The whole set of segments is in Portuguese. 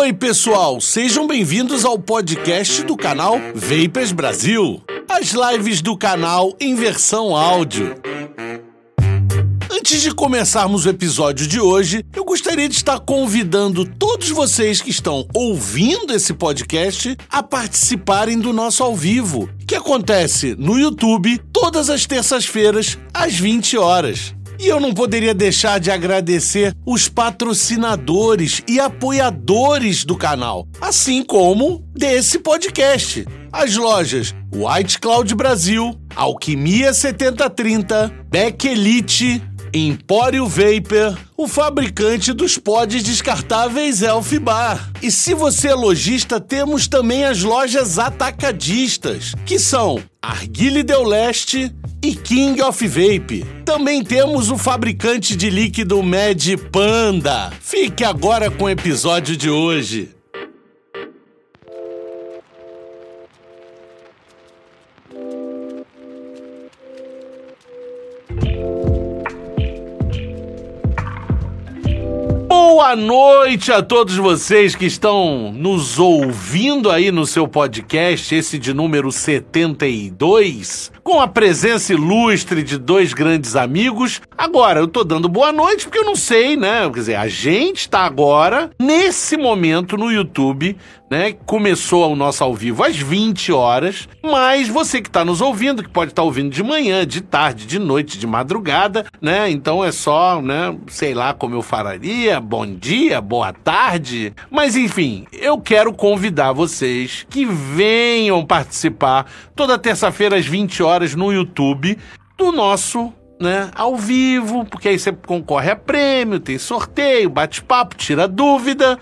Oi, pessoal, sejam bem-vindos ao podcast do canal Vapers Brasil. As lives do canal em versão áudio. Antes de começarmos o episódio de hoje, eu gostaria de estar convidando todos vocês que estão ouvindo esse podcast a participarem do nosso ao vivo, que acontece no YouTube todas as terças-feiras às 20 horas. E eu não poderia deixar de agradecer os patrocinadores e apoiadores do canal, assim como desse podcast. As lojas White Cloud Brasil, Alquimia 7030, Beck Elite, Empório Vapor, o fabricante dos pods descartáveis Elf Bar. E se você é lojista, temos também as lojas atacadistas, que são Arguile Del Leste e King of Vape. Também temos o fabricante de líquido Mad Panda. Fique agora com o episódio de hoje. Boa noite a todos vocês que estão nos ouvindo aí no seu podcast, esse de número 72, com a presença ilustre de dois grandes amigos. Agora, eu tô dando boa noite porque eu não sei, né? Quer dizer, a gente tá agora, nesse momento, no YouTube, né? Começou o nosso ao vivo às 20 horas, mas você que está nos ouvindo, que pode estar tá ouvindo de manhã, de tarde, de noite, de madrugada, né? Então é só, né? Sei lá como eu falaria, bom dia, boa tarde. Mas enfim, eu quero convidar vocês que venham participar toda terça-feira às 20 horas no YouTube do nosso né, ao vivo, porque aí você concorre a prêmio, tem sorteio, bate-papo, tira dúvida.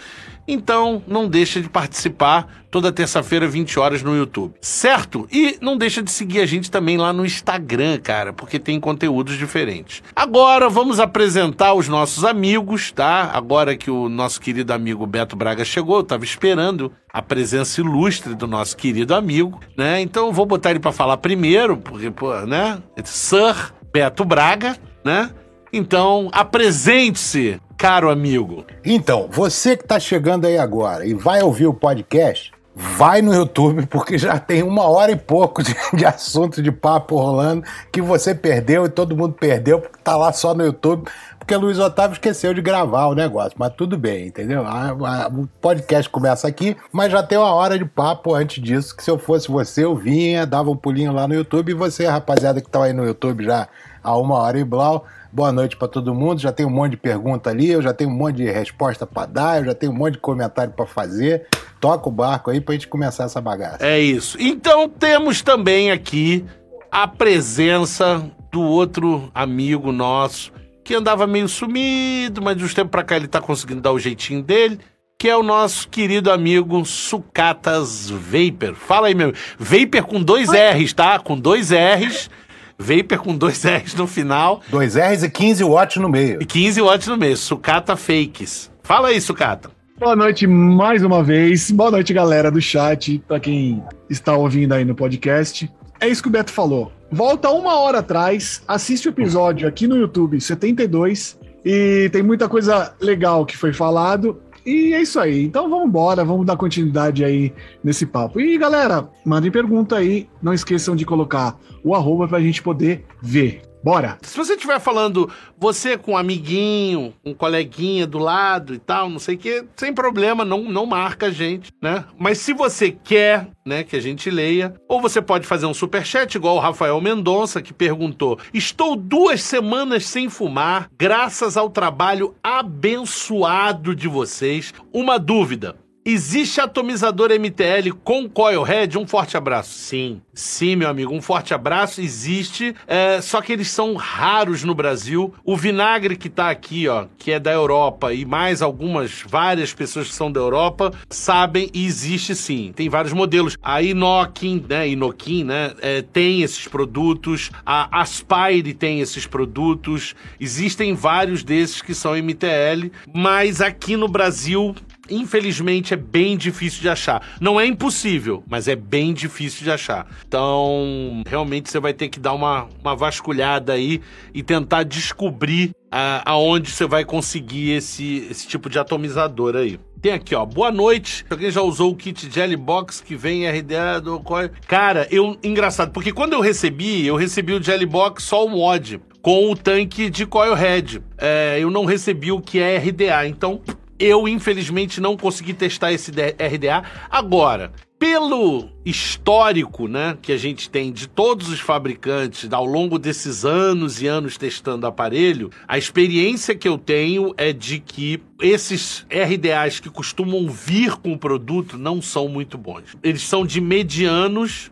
Então, não deixa de participar toda terça-feira, 20 horas no YouTube. Certo? E não deixa de seguir a gente também lá no Instagram, cara, porque tem conteúdos diferentes. Agora vamos apresentar os nossos amigos, tá? Agora que o nosso querido amigo Beto Braga chegou, eu tava esperando a presença ilustre do nosso querido amigo, né? Então eu vou botar ele para falar primeiro, porque, pô, né? Sir Beto Braga, né? Então, apresente-se caro amigo? Então, você que está chegando aí agora e vai ouvir o podcast, vai no YouTube, porque já tem uma hora e pouco de, de, assunto de papo rolando que você perdeu e todo mundo perdeu, porque tá lá só no YouTube, porque o Luiz Otávio esqueceu de gravar o negócio, mas tudo bem, entendeu? A, a, o podcast começa aqui, mas já tem uma hora de papo antes disso, que se eu fosse você, eu vinha, dava um pulinho lá no YouTube, e você, rapaziada que tá aí no YouTube já há uma hora e blau, boa noite para todo mundo. Já tem um monte de pergunta ali, eu já tenho um monte de resposta para dar, eu já tenho um monte de comentário para fazer. Toca o barco aí pra gente começar essa bagaça. É isso. Então temos também aqui a presença do outro amigo nosso que andava meio sumido, mas de uns tempos pra cá ele tá conseguindo dar o jeitinho dele que é o nosso querido amigo Sucatas Vapor. Fala aí, meu. Vapor com dois R's, tá? Com dois R's. Vapor com dois R's no final. Dois R's e 15 watts no meio. E 15 watts no meio. Sucata Fakes. Fala aí, Sucata. Boa noite mais uma vez. Boa noite, galera do chat, para quem está ouvindo aí no podcast. É isso que o Beto falou. Volta uma hora atrás, assiste o episódio aqui no YouTube 72 e tem muita coisa legal que foi falado. E é isso aí. Então vamos embora, vamos dar continuidade aí nesse papo. E galera, mandem pergunta aí. Não esqueçam de colocar o arroba pra gente poder ver. Bora! Se você estiver falando você com um amiguinho, um coleguinha do lado e tal, não sei o que, sem problema, não, não marca a gente, né? Mas se você quer, né, que a gente leia, ou você pode fazer um super chat igual o Rafael Mendonça que perguntou: "Estou duas semanas sem fumar, graças ao trabalho abençoado de vocês. Uma dúvida: Existe atomizador MTL com coilhead? Um forte abraço. Sim, sim, meu amigo, um forte abraço. Existe, é, só que eles são raros no Brasil. O vinagre que tá aqui, ó, que é da Europa, e mais algumas, várias pessoas que são da Europa, sabem e existe sim. Tem vários modelos. A Inokin, né, Inokin, né, é, tem esses produtos. A Aspire tem esses produtos. Existem vários desses que são MTL, mas aqui no Brasil infelizmente é bem difícil de achar. Não é impossível, mas é bem difícil de achar. Então, realmente você vai ter que dar uma, uma vasculhada aí e tentar descobrir uh, aonde você vai conseguir esse, esse tipo de atomizador aí. Tem aqui, ó. Boa noite. Alguém já usou o kit Jelly Box que vem RDA do Cara, eu engraçado, porque quando eu recebi, eu recebi o Jelly Box só o mod com o tanque de Coilhead. É, eu não recebi o que é RDA, então eu infelizmente não consegui testar esse RDA. Agora, pelo histórico, né, que a gente tem de todos os fabricantes ao longo desses anos e anos testando aparelho, a experiência que eu tenho é de que esses RDAs que costumam vir com o produto não são muito bons. Eles são de medianos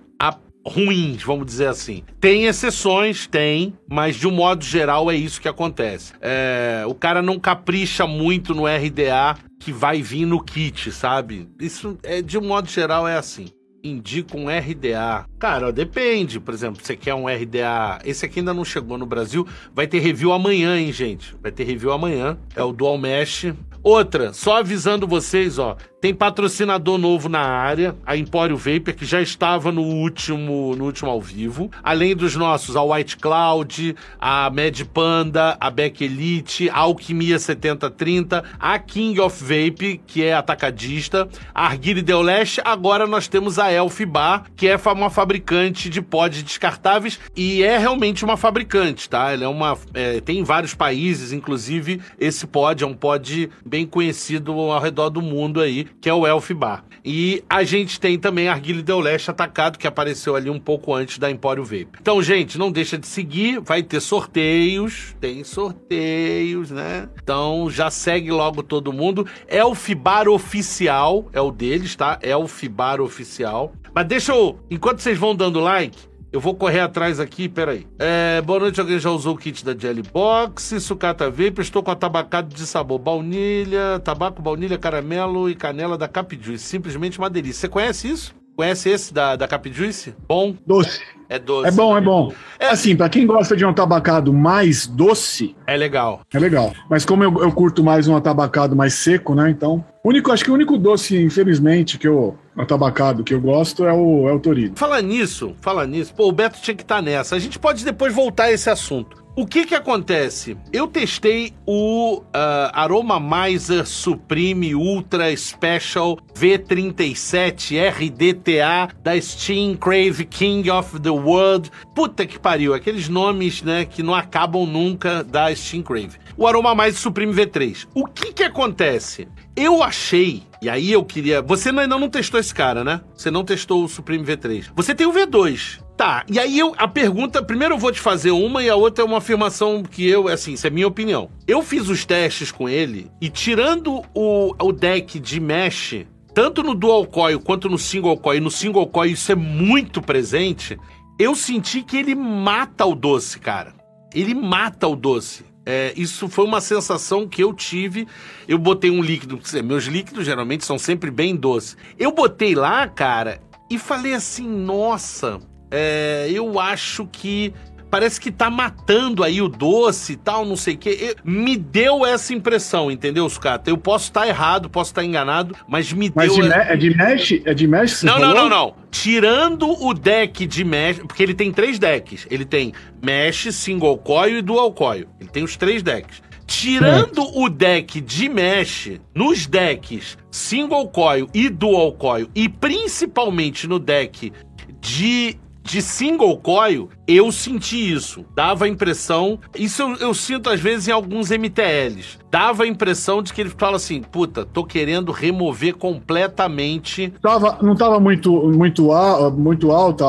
ruins, vamos dizer assim. Tem exceções, tem, mas de um modo geral é isso que acontece. É, o cara não capricha muito no RDA que vai vir no kit, sabe? Isso é de um modo geral é assim. Indica um RDA. Cara, depende. Por exemplo, você quer um RDA. Esse aqui ainda não chegou no Brasil. Vai ter review amanhã, hein, gente? Vai ter review amanhã. É o Dual Mesh. Outra, só avisando vocês, ó. Tem patrocinador novo na área, a Empório Vapor, que já estava no último, no último ao vivo. Além dos nossos, a White Cloud, a Mad Panda, a Beck Elite, a Alquimia 7030, a King of Vape, que é atacadista, a Arguile Deoleste. Agora nós temos a Elf Bar, que é uma fabricante de pods descartáveis e é realmente uma fabricante, tá? Ela é uma. É, tem em vários países, inclusive esse pod é um pod bem conhecido ao redor do mundo aí que é o Elf Bar. E a gente tem também a Arguile Del Leste atacado, que apareceu ali um pouco antes da Empório Vape. Então, gente, não deixa de seguir, vai ter sorteios, tem sorteios, né? Então, já segue logo todo mundo. Elf Bar Oficial é o deles, tá? Elf Bar Oficial. Mas deixa eu, enquanto vocês vão dando like, eu vou correr atrás aqui, peraí. É, boa noite, alguém já usou o kit da Jelly Box, sucata vape, estou com atabacado de sabor baunilha, tabaco, baunilha, caramelo e canela da Cap Juice. Simplesmente uma delícia. Você conhece isso? Conhece esse da, da Cap Juice? Bom? Doce. É doce. É bom, é bom. É, assim, para quem gosta de um tabacado mais doce. É legal. É legal. Mas como eu, eu curto mais um atabacado mais seco, né? Então. Único, acho que o único doce, infelizmente, que eu. Atabacado que eu gosto é o, é o Torino. Fala nisso, fala nisso. Pô, o Beto tinha que estar tá nessa. A gente pode depois voltar a esse assunto. O que que acontece? Eu testei o uh, Aroma Miser Supreme Ultra Special V37 RDTA da Steam Crave King of the World. Puta que pariu, aqueles nomes, né, que não acabam nunca da Steam Crave. O Aroma Miser Supreme V3. O que que acontece? Eu achei, e aí eu queria. Você ainda não testou esse cara, né? Você não testou o Supreme V3. Você tem o V2. Tá, e aí eu, a pergunta, primeiro eu vou te fazer uma e a outra é uma afirmação que eu, assim, isso é minha opinião. Eu fiz os testes com ele e tirando o, o deck de mesh, tanto no dual coil quanto no single coil, no single coil isso é muito presente, eu senti que ele mata o doce, cara. Ele mata o doce. É, isso foi uma sensação que eu tive. Eu botei um líquido, meus líquidos geralmente são sempre bem doces. Eu botei lá, cara, e falei assim: nossa, é, eu acho que parece que tá matando aí o doce e tal, não sei o quê. me deu essa impressão, entendeu, Sucata? Eu posso estar tá errado, posso estar tá enganado, mas me mas deu... Mas é de mesh? É de mesh não, não, não, não. Tirando o deck de mesh, porque ele tem três decks. Ele tem mesh, single coil e dual coil. Ele tem os três decks. Tirando o deck de mesh, nos decks single coil e dual coil, e principalmente no deck de de single coil, eu senti isso. Dava a impressão. Isso eu, eu, sinto às vezes em alguns MTLs. Dava a impressão de que ele fala assim: puta, tô querendo remover completamente. Tava, não tava muito, muito, muito alta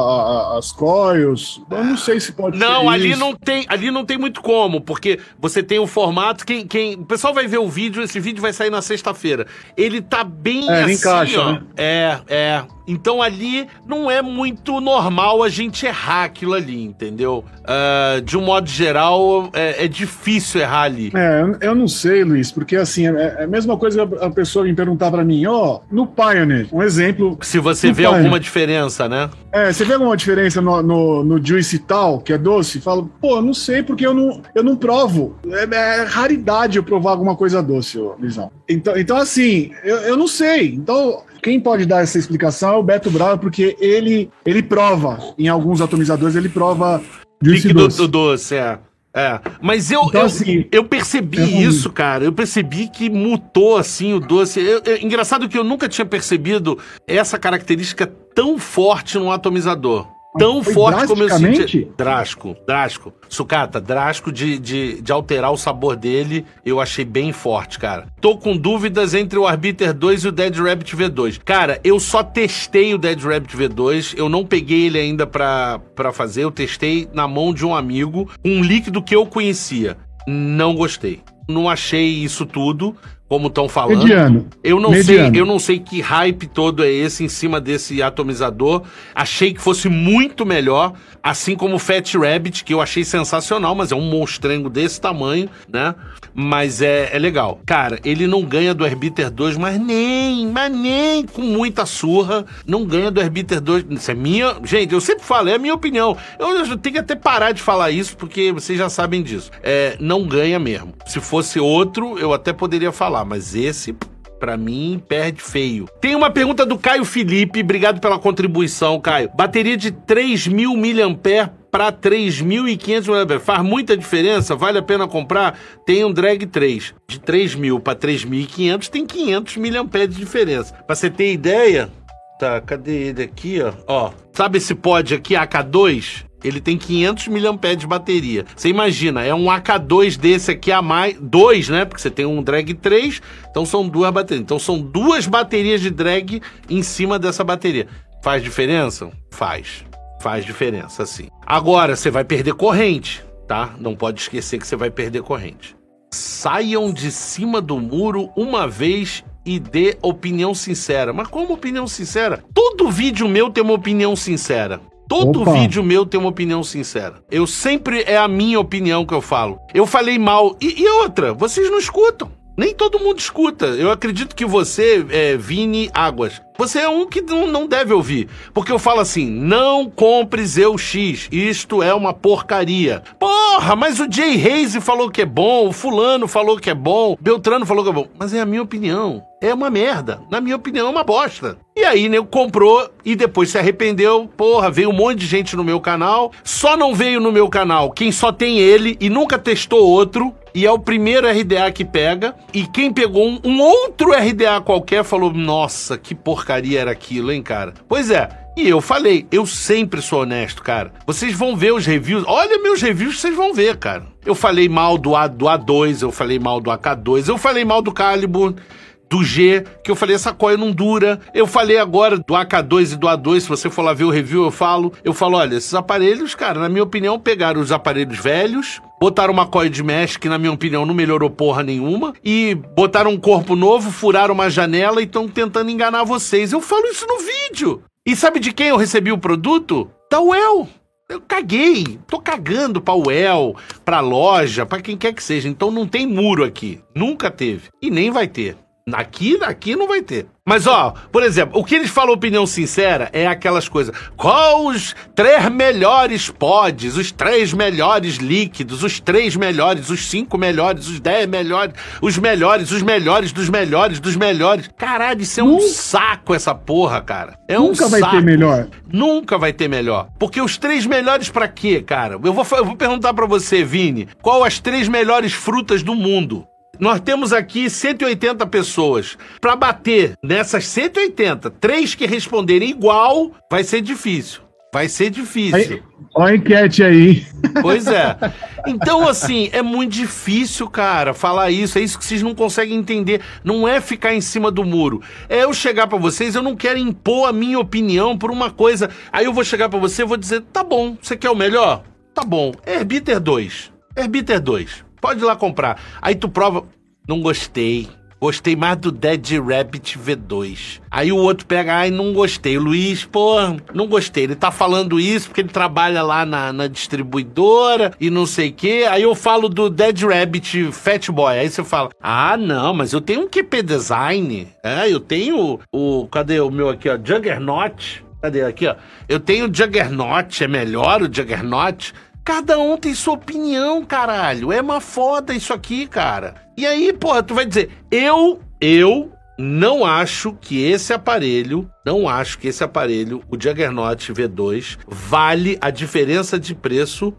as coils. Eu não sei se pode Não, ali isso. não tem. Ali não tem muito como, porque você tem o formato. Quem, quem, o pessoal vai ver o vídeo, esse vídeo vai sair na sexta-feira. Ele tá bem é, assim, encaixa, ó. Né? É, é. Então ali não é muito normal a gente errar aquilo ali, entendeu? Uh, de um modo geral, é, é, difícil errar ali. É, eu não sei, Luiz, porque assim, é, é a mesma coisa a pessoa me perguntar para mim, ó, oh, no Pioneer, um exemplo. Se você vê Pioneer. alguma diferença, né? É, você vê alguma diferença no, no, no Juice tal, que é doce? Falo, pô, não sei, porque eu não, eu não provo. É, é raridade eu provar alguma coisa doce, Luizão. Então, então assim, eu, eu não sei. Então, quem pode dar essa explicação é o Beto Bravo, porque ele, ele prova, em alguns atomizadores, ele prova líquido doce. do doce, é. É, mas eu, Então, eu, assim, eu percebi é isso, cara. Eu percebi que mutou assim o doce. Eu- eu- engraçado que eu nunca tinha percebido essa característica tão forte no atomizador. Tão Foi forte como eu senti. Drástico, drástico. Sucata, drástico de, de, de alterar o sabor dele, eu achei bem forte, cara. Tô com dúvidas entre o Arbiter 2 e o Dead Rabbit V2. Cara, eu só testei o Dead Rabbit V2, eu não peguei ele ainda pra, pra fazer, eu testei na mão de um amigo, um líquido que eu conhecia. Não gostei. Não achei isso tudo, como estão falando. Mediano. Eu não Mediano. sei, eu não sei que hype todo é esse em cima desse atomizador. Achei que fosse muito melhor, assim como o Fat Rabbit, que eu achei sensacional, mas é um monstrengo desse tamanho, né? Mas é, é legal. Cara, ele não ganha do Herbiter 2, mas nem, mas nem com muita surra, não ganha do Herbiter 2. Isso é minha, gente, eu sempre falo, é a minha opinião. Eu, eu tenho que até parar de falar isso, porque vocês já sabem disso. É, não ganha mesmo. Se fosse outro, eu até poderia falar, mas esse Pra mim, perde feio. Tem uma pergunta do Caio Felipe. Obrigado pela contribuição, Caio. Bateria de 3.000 mAh para 3.500 mAh. Faz muita diferença? Vale a pena comprar? Tem um Drag 3. De 3.000 para 3.500 tem 500 mAh de diferença. Pra você ter ideia... Tá, cadê ele aqui, ó? Ó, sabe esse pod aqui, AK2? Ele tem 500 mAh de bateria. Você imagina, é um AK2 desse aqui a mais. Dois, né? Porque você tem um drag 3, então são duas baterias. Então são duas baterias de drag em cima dessa bateria. Faz diferença? Faz. Faz diferença, sim. Agora, você vai perder corrente, tá? Não pode esquecer que você vai perder corrente. Saiam de cima do muro uma vez e dê opinião sincera. Mas como opinião sincera? Todo vídeo meu tem uma opinião sincera. Todo Opa. vídeo meu tem uma opinião sincera. Eu sempre é a minha opinião que eu falo. Eu falei mal. E, e outra, vocês não escutam. Nem todo mundo escuta. Eu acredito que você, é, Vini Águas, você é um que não, deve ouvir. Porque eu falo assim: não compre Zeu X. Isto é uma porcaria. Porra, mas o Jay Reis falou que é bom, o Fulano falou que é bom, Beltrano falou que é bom. Mas é a minha opinião. É uma merda. Na minha opinião, é uma bosta. E aí, nego comprou e depois se arrependeu. Porra, veio um monte de gente no meu canal. Só não veio no meu canal quem só tem ele e nunca testou outro. E é o primeiro RDA que pega. E quem pegou um, um outro RDA qualquer falou: Nossa, que porcaria era aquilo, hein, cara? Pois é. E eu falei, eu sempre sou honesto, cara. Vocês vão ver os reviews. Olha meus reviews, vocês vão ver, cara. Eu falei mal do, A, do A2, eu falei mal do AK2, eu falei mal do Calibur do G, que eu falei, essa coia não dura. Eu falei agora do AK2 e do A2, se você for lá ver o review, eu falo. Eu falo, olha, esses aparelhos, cara, na minha opinião, pegaram os aparelhos velhos, botaram uma coia de mesh, que na minha opinião não melhorou porra nenhuma, e botaram um corpo novo, furaram uma janela e estão tentando enganar vocês. Eu falo isso no vídeo. E sabe de quem eu recebi o produto? Da UEL. Eu caguei, tô cagando pra UEL, pra loja, pra quem quer que seja. Então não tem muro aqui. Nunca teve. E nem vai ter. Aqui, aqui não vai ter. Mas, ó, por exemplo, o que eles falam opinião sincera é aquelas coisas. Qual os três melhores pods, os três melhores líquidos, os três melhores, os cinco melhores, os dez melhores, os melhores, os melhores dos melhores dos melhores. Caralho, isso é um Nunca- saco essa porra, cara. É um Nunca vai saco. ter melhor. Nunca vai ter melhor. Porque os três melhores pra quê, cara? Eu vou, eu vou perguntar pra você, Vini, qual as três melhores frutas do mundo? Nós temos aqui 180 pessoas. Pra bater nessas 180, três que responderem igual, vai ser difícil. Vai ser difícil. Ó a enquete aí. Pois é. Então, assim, é muito difícil, cara, falar isso. É isso que vocês não conseguem entender. Não é ficar em cima do muro. É eu chegar pra vocês, eu não quero impor a minha opinião por uma coisa. Aí eu vou chegar pra você e vou dizer: tá bom, você quer o melhor? Tá bom. Herbiter 2. Herbiter 2. Pode ir lá comprar. Aí tu prova. Não gostei. Gostei mais do Dead Rabbit V2. Aí o outro pega, ai, não gostei. O Luiz, pô, não gostei. Ele tá falando isso porque ele trabalha lá na, na distribuidora e não sei o quê. Aí eu falo do Dead Rabbit Fat Boy. Aí você fala, ah, não, mas eu tenho um QP Design. É, eu tenho o. Cadê o meu aqui, ó? Juggernaut. Cadê aqui, ó? Eu tenho o Juggernaut, é melhor o Juggernaut. Cada um tem sua opinião, caralho. É uma foda isso aqui, cara. E aí, porra, tu vai dizer, eu, eu não acho que esse aparelho, não acho que esse aparelho, o Juggernaut V2, vale a diferença de preço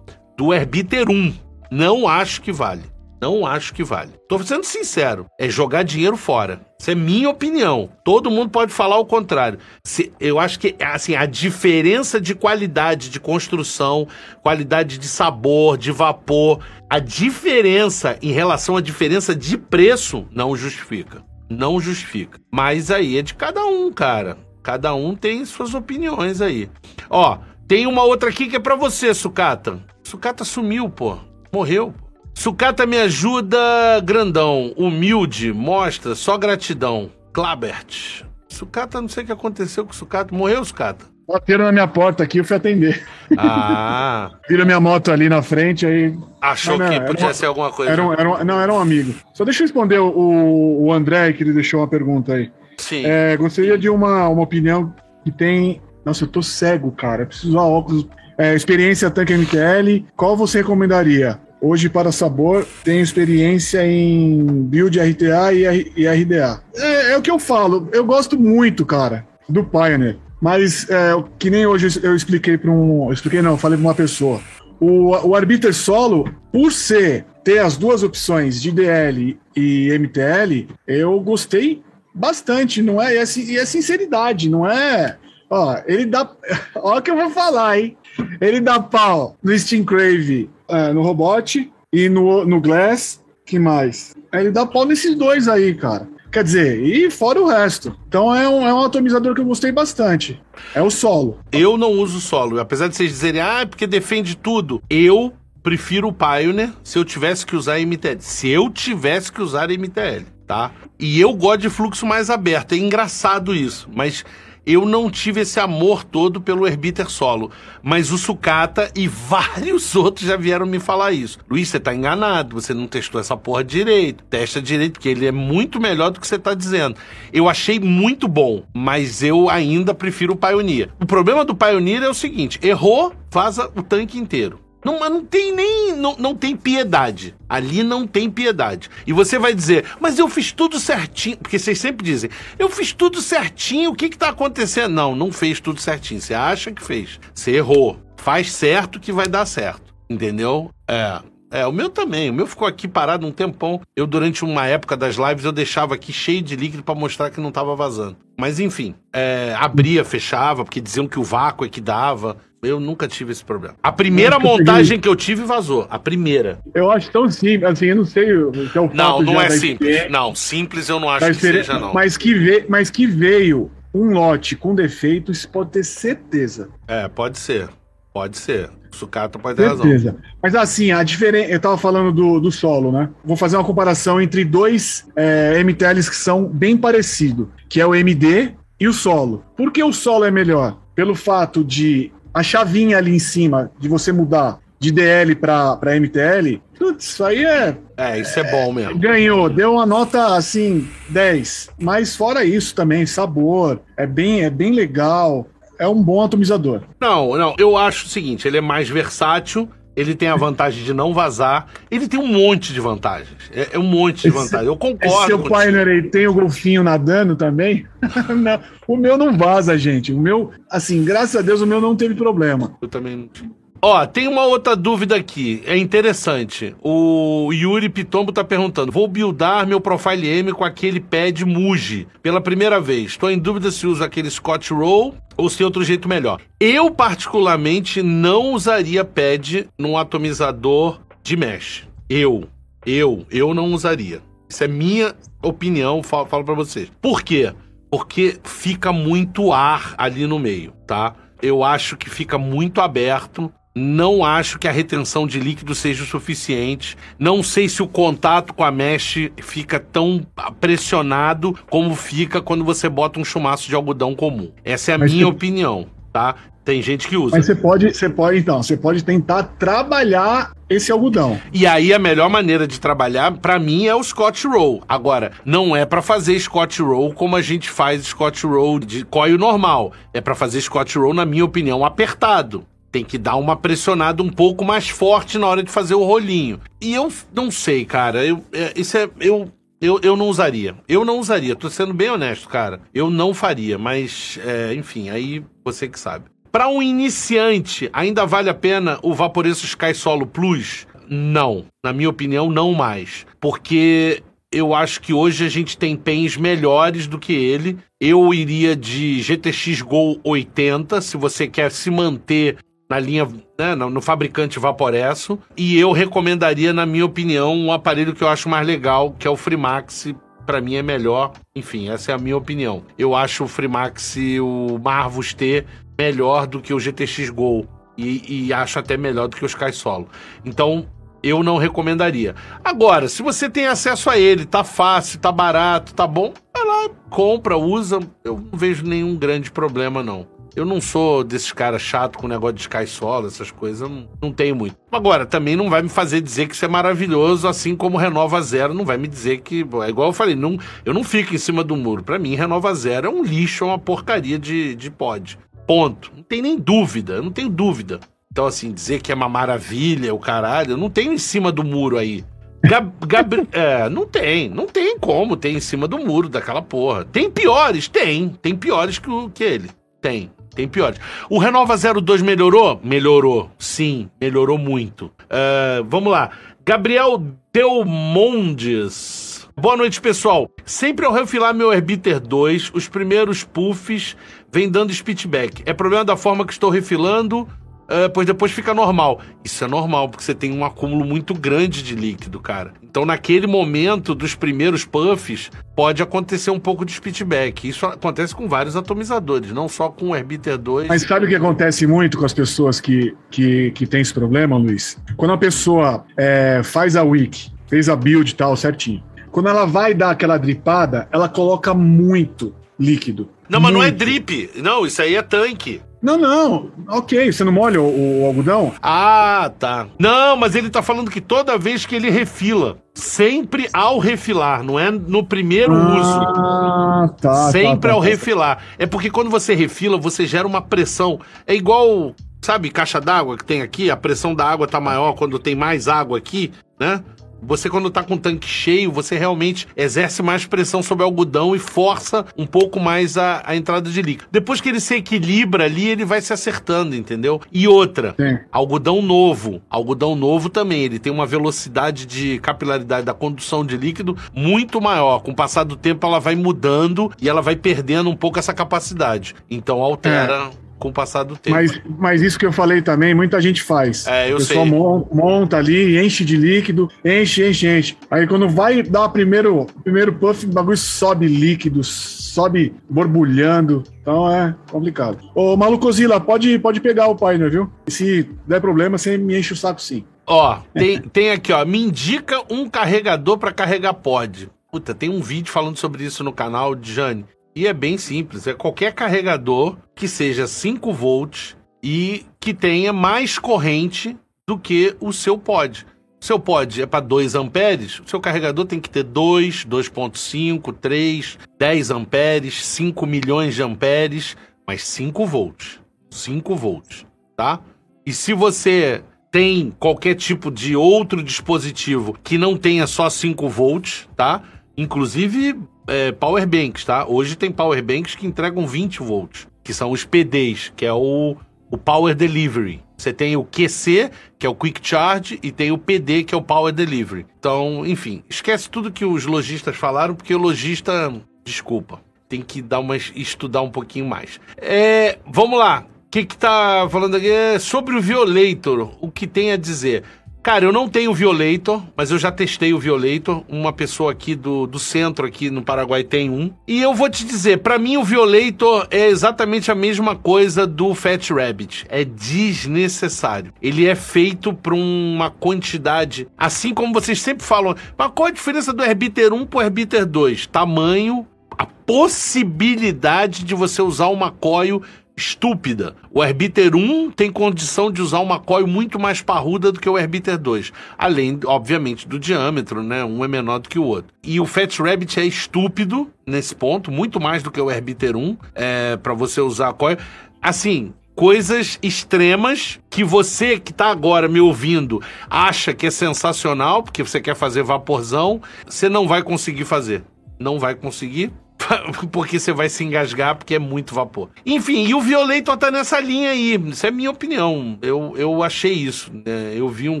do Herbiter 1. Não acho que vale. Não acho que vale. Tô sendo sincero, é jogar dinheiro fora. Isso é minha opinião. Todo mundo pode falar o contrário. Se, eu acho que assim, a diferença de qualidade de construção, qualidade de sabor, de vapor, a diferença em relação à diferença de preço não justifica. Não justifica. Mas aí é de cada um, cara. Cada um tem suas opiniões aí. Ó, tem uma outra aqui que é para você, Sucata. Sucata sumiu, pô. Morreu. Sucata me ajuda, grandão. Humilde, mostra, só gratidão. Clabert. Sucata, não sei o que aconteceu com o Sucata. Morreu, Sucata? Bateram na minha porta aqui, eu fui atender. Ah. Vira minha moto ali na frente, aí. Achou Não, não, que podia uma- ser alguma coisa. Era um, era um- não, era um amigo. Só deixa eu responder o, o André, que ele deixou uma pergunta aí. Sim. É, gostaria de uma, uma opinião que tem. Nossa, eu tô cego, cara. Eu preciso usar óculos. É, experiência tanque MTL. Qual você recomendaria? Hoje, para sabor, tenho experiência em build RTA e, RDA. É, é o que eu falo. Eu gosto muito, cara, do Pioneer. Mas, é, que nem hoje eu expliquei para um. Eu expliquei, não, falei para uma pessoa. O, o Arbiter Solo, por ser, ter as duas opções de DL e MTL, eu gostei bastante, não é? E é, e é sinceridade, não é? Ó, ele dá. Ó, o que eu vou falar, hein? Ele dá pau no Steam Crave, é, no Robot e no, no Glass. Que mais? Ele dá pau nesses dois aí, cara. Quer dizer, e fora o resto. Então é um, é um atomizador que eu gostei bastante. É o solo. Eu não uso solo. Apesar de vocês dizerem, ah, é porque defende tudo. Eu prefiro o Pioneer se eu tivesse que usar MTL. Se eu tivesse que usar MTL, tá? E eu gosto de fluxo mais aberto. É engraçado isso. Mas eu não tive esse amor todo pelo Herbiter solo. Mas o Sucata e vários outros já vieram me falar isso. Luiz, você tá enganado. Você não testou essa porra direito. Testa direito, porque ele é muito melhor do que você tá dizendo. Eu achei muito bom, mas eu ainda prefiro o Pioneer. O problema do Pioneer é o seguinte: errou, vaza o tanque inteiro. Não, não tem nem. Não, não tem piedade. Ali não tem piedade. E você vai dizer, mas eu fiz tudo certinho. Porque vocês sempre dizem, eu fiz tudo certinho, o que que tá acontecendo? Não, não fez tudo certinho. Você acha que fez. Você errou. Faz certo que vai dar certo. Entendeu? É. É, o meu também. O meu ficou aqui parado um tempão. Eu, durante uma época das lives, eu deixava aqui cheio de líquido pra mostrar que não tava vazando. Mas enfim, é, abria, fechava, porque diziam que o vácuo é que dava. Eu nunca tive esse problema. A primeira montagem que eu tive vazou. A primeira. Eu acho tão simples, assim, eu não sei o que é o Não, não é simples. Não, simples eu não acho que seja, não. Mas que, ve, mas que veio um lote com defeito, isso pode ter certeza. É, pode ser. Pode ser. O Sucata pode ter razão. Certeza. Mas assim, a diferença. Eu tava falando do, do solo, né? Vou fazer uma comparação entre dois é, MTLs que são bem parecidos, que é o MD e o solo. Por que o solo é melhor? Pelo fato de a chavinha ali em cima, de você mudar de DL para MTL, putz, isso aí é. É, isso é bom mesmo. Ganhou, deu uma nota assim, 10. Mas fora isso também, sabor, é bem, é bem legal. É um bom atomizador. Não, não, eu acho o seguinte, ele é mais versátil, ele tem a vantagem de não vazar, ele tem um monte de vantagens. É, é um monte de Esse- vantagens. Eu Esse concordo seu contigo. Pioneer aí tem o golfinho nadando também? Não, o meu não vaza, gente. O meu, assim, graças a Deus, o meu não teve problema. Eu também não tinha. Ó, tem uma outra dúvida aqui, é interessante. O Yuri Pitombo tá perguntando: vou buildar meu Profile M com aquele pad Muji pela primeira vez. Estou em dúvida se uso aquele Scotch Roll ou se outro jeito melhor. Eu, particularmente, não usaria pad num atomizador de mesh. Eu, eu, eu não usaria. Isso é minha opinião, falo, falo para vocês. Por quê? Porque fica muito ar ali no meio, tá? Eu acho que fica muito aberto. Não acho que a retenção de líquido seja o suficiente. Não sei se o contato com a mesh fica tão pressionado como fica quando você bota um chumaço de algodão comum. Essa é a Mas minha opinião, tá? Tem gente que usa. Mas você pode, você pode, então, você pode tentar trabalhar esse algodão. E aí a melhor maneira de trabalhar, pra mim, é o Scotch Roll. Agora, não é pra fazer Scotch Roll como a gente faz Scotch Roll de coil normal. É pra fazer Scotch Roll, na minha opinião, apertado. Tem que dar uma pressionada um pouco mais forte na hora de fazer o rolinho. E eu não sei, cara. Eu, é, isso é. Eu, eu, eu não usaria. Eu não usaria. Tô sendo bem honesto, cara. Eu não faria. Mas, é, enfim, aí você que sabe. Para um iniciante, ainda vale a pena o Vaporeço Sky Solo Plus? não. Na minha opinião, não mais. Porque eu acho que hoje a gente tem pens melhores do que ele. Eu iria de GTX Go 80, se você quer se manter na linha, né, no, fabricante Vaporesso. E eu recomendaria, na minha opinião, um aparelho que eu acho mais legal, que é o Freemax. Para mim é melhor. Enfim, essa é a minha opinião. Eu acho o Freemax, o Marvus T, melhor do que o GTX Go. E, e acho até melhor do que o Sky Solo. Então, eu não recomendaria. Agora, se você tem acesso a ele, tá fácil, tá barato, tá bom, vai lá, compra, usa. Eu não vejo nenhum grande problema, não. Eu não sou desses caras chato com negócio de Sky Solo, essas coisas, não, não tenho muito. Agora, também não vai me fazer dizer que isso é maravilhoso, assim como Renova Zero, não vai me dizer que. É igual eu falei, não, eu não fico em cima do muro. Para mim, Renova Zero é um lixo, é uma porcaria de, de pod. Ponto. Não tem nem dúvida, eu não tenho dúvida. Então, assim, dizer que é uma maravilha, o caralho, não tem em cima do muro aí. Gab, é, não tem, não tem como ter em cima do muro daquela porra. Tem piores? Tem. Tem piores que, o, que ele. Tem. Tem piores. O Renova 02 melhorou? Melhorou. Sim, melhorou muito. Uh, vamos lá. Gabriel Delmondes. Boa noite, pessoal. Sempre ao refilar meu Herbiter 2, os primeiros puffs vêm dando spitback. É problema da forma que estou refilando uh, pois depois fica normal. Isso é normal, porque você tem um acúmulo muito grande de líquido, cara. Então, naquele momento dos primeiros puffs, pode acontecer um pouco de spitback. Isso acontece com vários atomizadores, não só com o Herbiter 2. Mas sabe o que acontece muito com as pessoas que, que, que têm esse problema, Luiz? Quando a pessoa é, faz a wiki, fez a build e tal certinho, quando ela vai dar aquela dripada, ela coloca muito líquido. Não, mas muito. não é drip. Não, isso aí é tanque. Não, não. Ok, você não molha o, o, algodão? Ah, tá. Não, mas ele tá falando que toda vez que ele refila, sempre ao refilar, não é no primeiro ah, uso. Tá, tá sempre tá, tá, ao tá, refilar. É porque quando você refila, você gera uma pressão. É igual, sabe, caixa d'água que tem aqui, a pressão da água tá maior quando tem mais água aqui, né? Você, quando tá com o tanque cheio, você realmente exerce mais pressão sobre o algodão e força um pouco mais a, a entrada de líquido. Depois que ele se equilibra ali, ele vai se acertando, entendeu? E outra, Sim. algodão novo. Algodão novo também, ele tem uma velocidade de capilaridade da condução de líquido muito maior. Com o passar do tempo, ela vai mudando e ela vai perdendo um pouco essa capacidade. Então altera. É com o passar do tempo. Mas, mas isso que eu falei também, muita gente faz. É, eu o pessoal sei. monta ali, enche de líquido, enche, enche, enche. Aí quando vai dar o primeiro, primeiro puff, o bagulho sobe líquido, sobe borbulhando. Então é complicado. Ô, Malucozila, pode, pode pegar o painel, viu? E se der problema, você me enche o saco sim. Ó, tem, tem aqui, ó. Me indica um carregador para carregar pod. Puta, tem um vídeo falando sobre isso no canal de Jane. E é bem simples, é qualquer carregador que seja 5 volts e que tenha mais corrente do que o seu pod. Seu pod é para 2 amperes, o seu carregador tem que ter 2, 2.5, 3, 10 amperes, 5 milhões de amperes, mas 5 volts. 5 volts, tá? E se você tem qualquer tipo de outro dispositivo que não tenha só 5 volts, tá? Inclusive é, power banks, tá? Hoje tem power banks que entregam 20 volts, que são os PDs, que é o, o Power Delivery. Você tem o QC, que é o Quick Charge, e tem o PD, que é o Power Delivery. Então, enfim, esquece tudo que os lojistas falaram, porque o lojista, desculpa, tem que dar uma, estudar um pouquinho mais. É, vamos lá. O que, que tá falando aqui? É sobre o Violator, o que tem a dizer? Cara, eu não tenho Violator, mas eu já testei o Violator. Uma pessoa aqui do, do centro, aqui no Paraguai, tem um. E eu vou te dizer, para mim o Violator é exatamente a mesma coisa do Fat Rabbit. É desnecessário. Ele é feito para uma quantidade. Assim como vocês sempre falam, mas qual a diferença do Herbiter 1 pro Herbiter 2? Tamanho, a possibilidade de você usar uma coil estúpida. O Herbiter 1 tem condição de usar uma coil muito mais parruda do que o Herbiter 2. Além, obviamente, do diâmetro, né? Um é menor do que o outro. E o Fat Rabbit é estúpido nesse ponto, muito mais do que o Herbiter 1, é, para você usar a coil. Assim, coisas extremas que você que está agora me ouvindo acha que é sensacional, porque você quer fazer vaporzão, você não vai conseguir fazer. Não vai conseguir porque você vai se engasgar porque é muito vapor. Enfim, e o Violator tá nessa linha aí. Isso é minha opinião. Eu, eu achei isso. Né? Eu vi um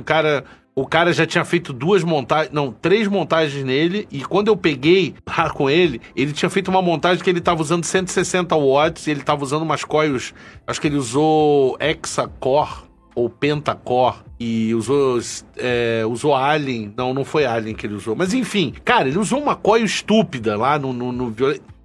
cara O cara já tinha feito duas montagens, não, três montagens nele, e quando eu peguei lá com ele, ele tinha feito uma montagem que ele tava usando 160 watts, e ele tava usando umas coils, acho que ele usou Hexacore ou Pentacore, e usou, é, usou Alien, não, não foi Alien que ele usou, mas enfim, cara, ele usou uma coil estúpida lá no, no, no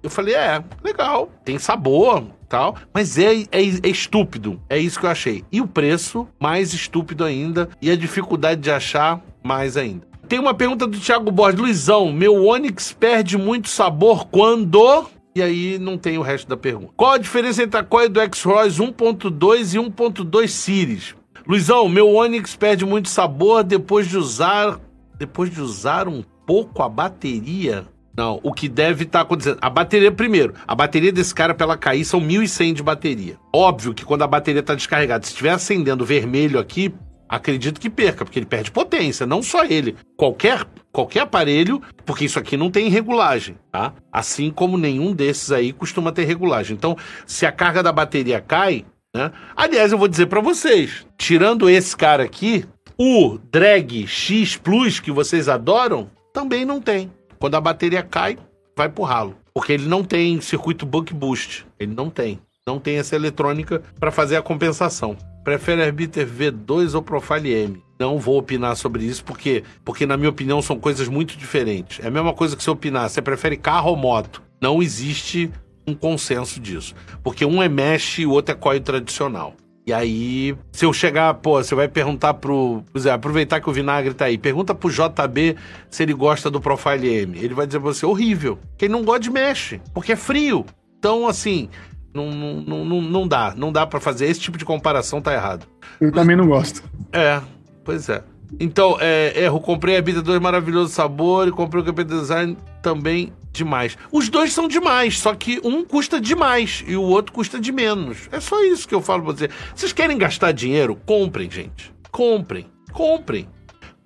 Eu falei, é, legal, tem sabor, tal, mas é, é, é, estúpido. É isso que eu achei. E o preço, mais estúpido ainda, e a dificuldade de achar, mais ainda. Tem uma pergunta do Thiago Borges. Luizão, meu Onix perde muito sabor quando... E aí não tem o resto da pergunta. Qual a diferença entre a coil do X-Royce 1.2 e 1.2 Series? Luizão, meu Onix perde muito sabor depois de usar... Depois de usar um pouco a bateria... Não, o que deve estar tá acontecendo. A bateria, primeiro, a bateria desse cara, pra ela cair, são 1.100 de bateria. Óbvio que quando a bateria tá descarregada, se estiver acendendo vermelho aqui, acredito que perca, porque ele perde potência, não só ele. Qualquer, qualquer aparelho, porque isso aqui não tem regulagem, tá? Assim como nenhum desses aí costuma ter regulagem. Então, se a carga da bateria cai, né? Aliás, eu vou dizer para vocês, tirando esse cara aqui, o Drag X Plus que vocês adoram, também não tem. Quando a bateria cai, vai pro ralo. Porque ele não tem circuito buck boost. Ele não tem. Não tem essa eletrônica para fazer a compensação. Prefere Arbiter V2 ou Profile M? Não vou opinar sobre isso porque, porque na minha opinião, são coisas muito diferentes. É a mesma coisa que você opinar. Você prefere carro ou moto? Não existe um consenso disso. Porque um é mesh e o outro é coil tradicional. E aí, se eu chegar, pô, você vai perguntar pro. Dizer, aproveitar que o vinagre tá aí, pergunta pro JB se ele gosta do Profile M. Ele vai dizer pra você, horrível. Quem não gosta de mexe, porque é frio. Então, assim, não, não, não, não dá. Não dá para fazer esse tipo de comparação, tá errado. Eu também não gosto. É, pois é. Então, é, erro, comprei a Bita 2 maravilhoso sabor e comprei o KP Design também demais. Os dois são demais, só que um custa demais e o outro custa de menos. É só isso que eu falo pra você. Vocês querem gastar dinheiro? Comprem, gente. Comprem. Comprem.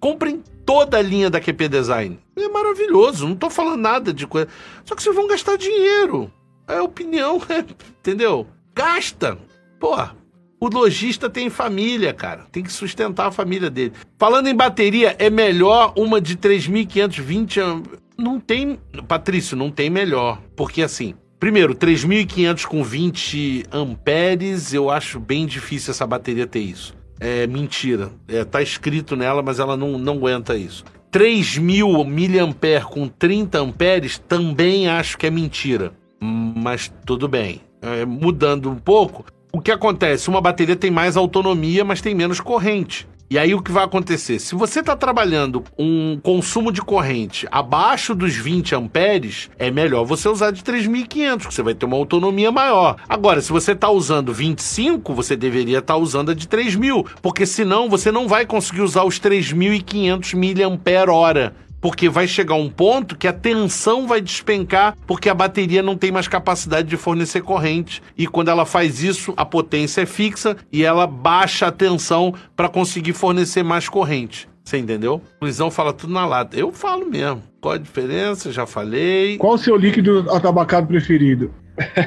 Comprem toda a linha da QP Design. É maravilhoso, não tô falando nada de coisa. Só que vocês vão gastar dinheiro. É opinião, é, entendeu? Gasta. Porra. O lojista tem família, cara. Tem que sustentar a família dele. Falando em bateria, é melhor uma de 3.520 não tem. Patrício, não tem melhor. Porque assim. Primeiro, 3.500 com 20 amperes, eu acho bem difícil essa bateria ter isso. É mentira. É, tá escrito nela, mas ela não, não aguenta isso. 3.000 mAh com 30 amperes, também acho que é mentira. Mas tudo bem. É, mudando um pouco, o que acontece? Uma bateria tem mais autonomia, mas tem menos corrente. E aí o que vai acontecer? Se você está trabalhando um consumo de corrente abaixo dos 20 amperes, é melhor você usar de 3.500, que você vai ter uma autonomia maior. Agora, se você está usando 25, você deveria estar tá usando a de 3.000, porque senão você não vai conseguir usar os 3.500 mAh porque vai chegar um ponto que a tensão vai despencar porque a bateria não tem mais capacidade de fornecer corrente e quando ela faz isso, a potência é fixa e ela baixa a tensão para conseguir fornecer mais corrente. Você entendeu? O Luizão fala tudo na lata. Eu falo mesmo. Qual a diferença? Já falei. Qual o seu líquido atabacado preferido?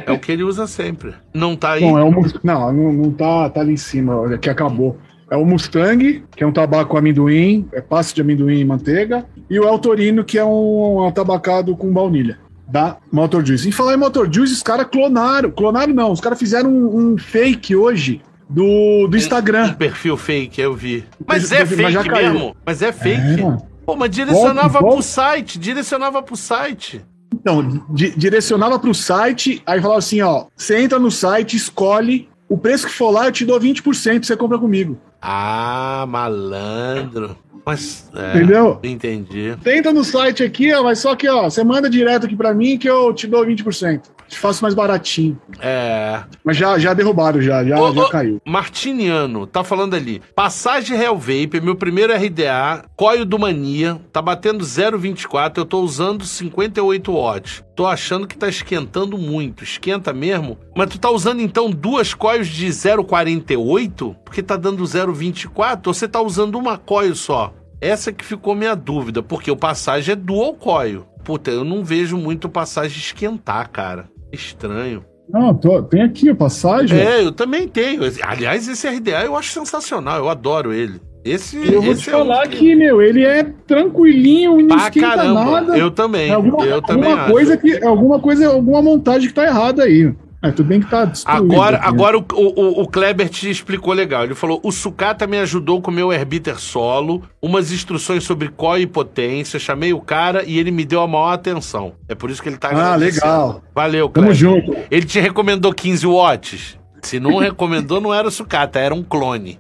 É o que ele usa sempre. Não tá aí. Bom, é um, não, não, não tá, tá ali em cima, que acabou. É o Mustang, que é um tabaco amendoim, é passe de amendoim e manteiga, e o El Torino, que é um, um tabacado com baunilha, da Motor Juice. Em falar em Motor Juice, os caras clonaram, clonaram não, os caras fizeram um, um, fake hoje do, do Instagram. Um perfil fake, eu vi. Mas é fake mas mesmo? Mas é fake. É. Pô, mas direcionava volta, pro site, direcionava pro site. Então, di direcionava pro site, aí falava assim, ó, você entra no site, escolhe o preço que for lá, eu te dou 20%, você compra comigo. Ah, malandro. Mas, é, Entendeu? Entendi. Tenta no site aqui, ó, mas só que, ó, você manda direto aqui para mim que eu te dou 20%. Te faço mais baratinho. É. Mas já, já derrubaram, já, já, ô, já ô, caiu. Martiniano, tá falando ali. Passagem Real Vape, meu primeiro RDA, coio do Mania, tá batendo 0,24, eu tô usando 58 watts. Tô achando que tá esquentando muito. Esquenta mesmo? Mas tu tá usando então duas coils de 0,48? Porque tá dando 0,24? Ou você tá usando uma coil só? Essa que ficou minha dúvida, porque o passagem é dual coil. Puta, eu não vejo muito passagem esquentar, cara. Estranho. Não, tô, tem aqui a passagem. É, eu também tenho. Aliás, esse RDA eu acho sensacional, eu adoro ele. Esse, Eu vou esse te é um falar que, meu, ele é tranquilinho não Pra esquenta caramba. nada. Eu também. É alguma, eu também alguma acho. coisa que, é alguma coisa, alguma montagem que tá errada aí. É, tudo bem que tá destruído. Agora, aqui, né? agora o, o, o Kleber te explicou legal. Ele falou: o sucata me ajudou com o meu herbiter solo, umas instruções sobre qual e potência, chamei o cara e ele me deu a maior atenção. É por isso que ele tá Ah, legal. Valeu, Tamo Kleber. junto. Ele te recomendou 15 watts? Se não recomendou, não era o sucata, era um clone.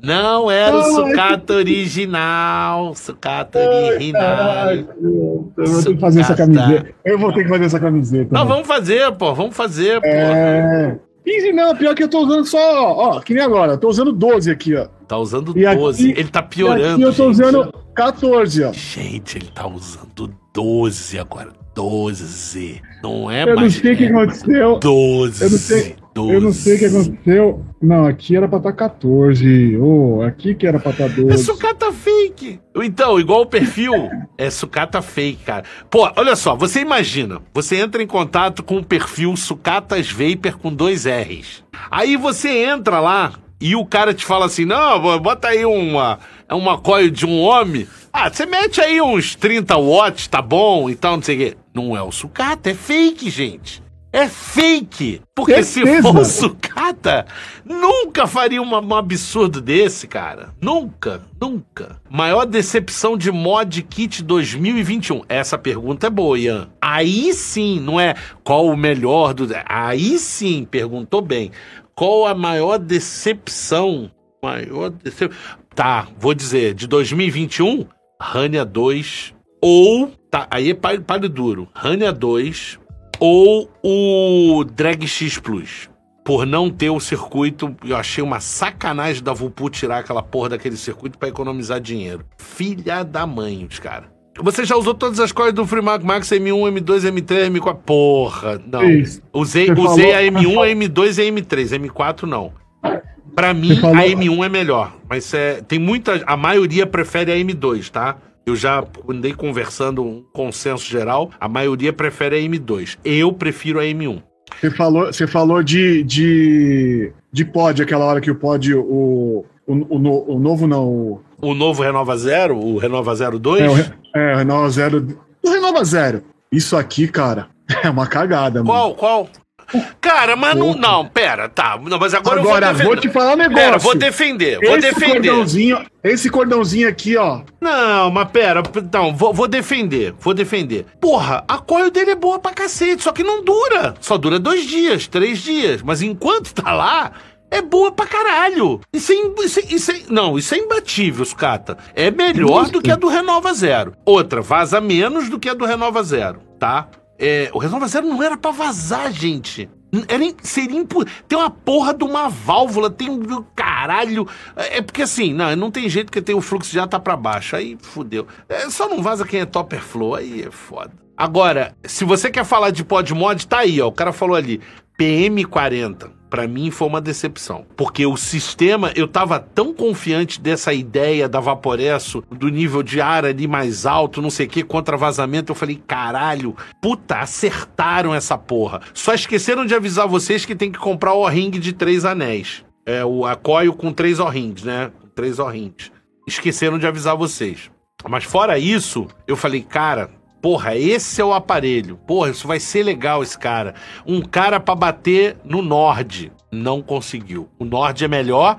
Não era o Ai, sucata original. Sucata Ai, original. Eu vou ter que fazer essa camiseta. Eu vou ter que fazer essa camiseta. Não, né? vamos fazer, pô. Vamos fazer, pô. É. 15 não, pior que eu tô usando só, ó, que nem agora, eu tô usando 12 aqui, ó. Tá usando E aqui- 12. ele tá E piorando. aqui eu tô gente. usando 14, ó. Gente, ele tá usando 12 agora. 12. Não é Eu não mais. sei o que aconteceu. 12. Eu não sei- 12. Eu não sei o que aconteceu. Não, aqui era pra estar 14. Ô, aqui que era pra estar É 12. sucata fake. Então, igual o perfil, é sucata fake, cara. Pô, olha só, você imagina, você entra em contato com o perfil Sucatas Vapor com dois R's. Aí você entra lá e o cara te fala assim: não, bota aí uma, é uma coil de um homem. Ah, você mete aí uns 30 watts, tá bom e tal, não sei o quê. Não é o sucata, é fake, gente. É fake! Porque se Certeza. for o sucata, nunca faria uma- um absurdo desse, cara. Nunca, nunca. Maior decepção de mod kit 2021. Essa pergunta é boa, Ian. Aí sim, não é qual o melhor do. Aí sim, perguntou bem. Qual a maior decepção? Maior decepção. Tá, vou dizer, de 2021, Rania 2 ou. Tá, aí é palho, palho duro. Rania 2 ou o Drag X Plus. Por não ter o circuito, eu achei uma sacanagem da Vupu tirar aquela porra daquele circuito pra economizar dinheiro. Filha da mãe, os cara. Você já usou todas as cores do Freemac Max M1, M2, M3, M4? Porra, não. Isso. Usei, Você usei falou- a M1, a M2 e a M3, M4 não. Pra mim, falou- a M1 é melhor. Mas é, tem muita. A maioria prefere a M2, tá? Eu já andei conversando um consenso geral. A maioria prefere a M2. Eu prefiro a M1. Você falou, você falou de, de, de pod, aquela hora que o pod, o, o, o, o novo não, o, O novo Renova Zero, o Renova Zero 2. é, o, Re- é, o Renova Zero. O Renova Zero. Isso aqui, cara, é uma cagada, mano. Qual, qual? Cara, mas não. Não, pera, tá. Não, mas agora, Agora, eu vou vou te falar um negócio. Pera, vou defender, vou esse defender. Cordãozinho, esse cordãozinho aqui, ó. Não, mas pera, não, vou, vou defender, vou defender. Porra, a coil dele é boa pra cacete, só que não dura. Só dura dois dias, três dias. Mas enquanto tá lá, é boa pra caralho. Isso é, isso é- isso é- não, isso é imbatível, Scata. É melhor do que a do Renova Zero. Outra, vaza menos do que a do Renova Zero, tá? É, o Renova Zero não era pra vazar, gente. Era, seria impo... Tem uma porra de uma válvula, tem um caralho. É é porque assim, não, não tem jeito que tem o fluxo já tá pra baixo. Aí fudeu. É, só não vaza quem é topper flow, aí é foda. Agora, se você quer falar de pod mod, tá aí, ó. O cara falou ali, PM40. Pra mim foi uma decepção. Porque o sistema, eu tava tão confiante dessa ideia da Vaporesso, do nível de ar ali mais alto, não sei o que, contra vazamento. Eu falei, caralho, puta, acertaram essa porra. Só esqueceram de avisar vocês que tem que comprar o O-ring de três anéis. É o a coil com três O-rings, né? Três O-rings. Esqueceram de avisar vocês. Mas fora isso, eu falei, cara, porra, esse é o aparelho. Porra, isso vai ser legal esse cara. Um cara pra bater no Nord. Não conseguiu. O Nord é melhor,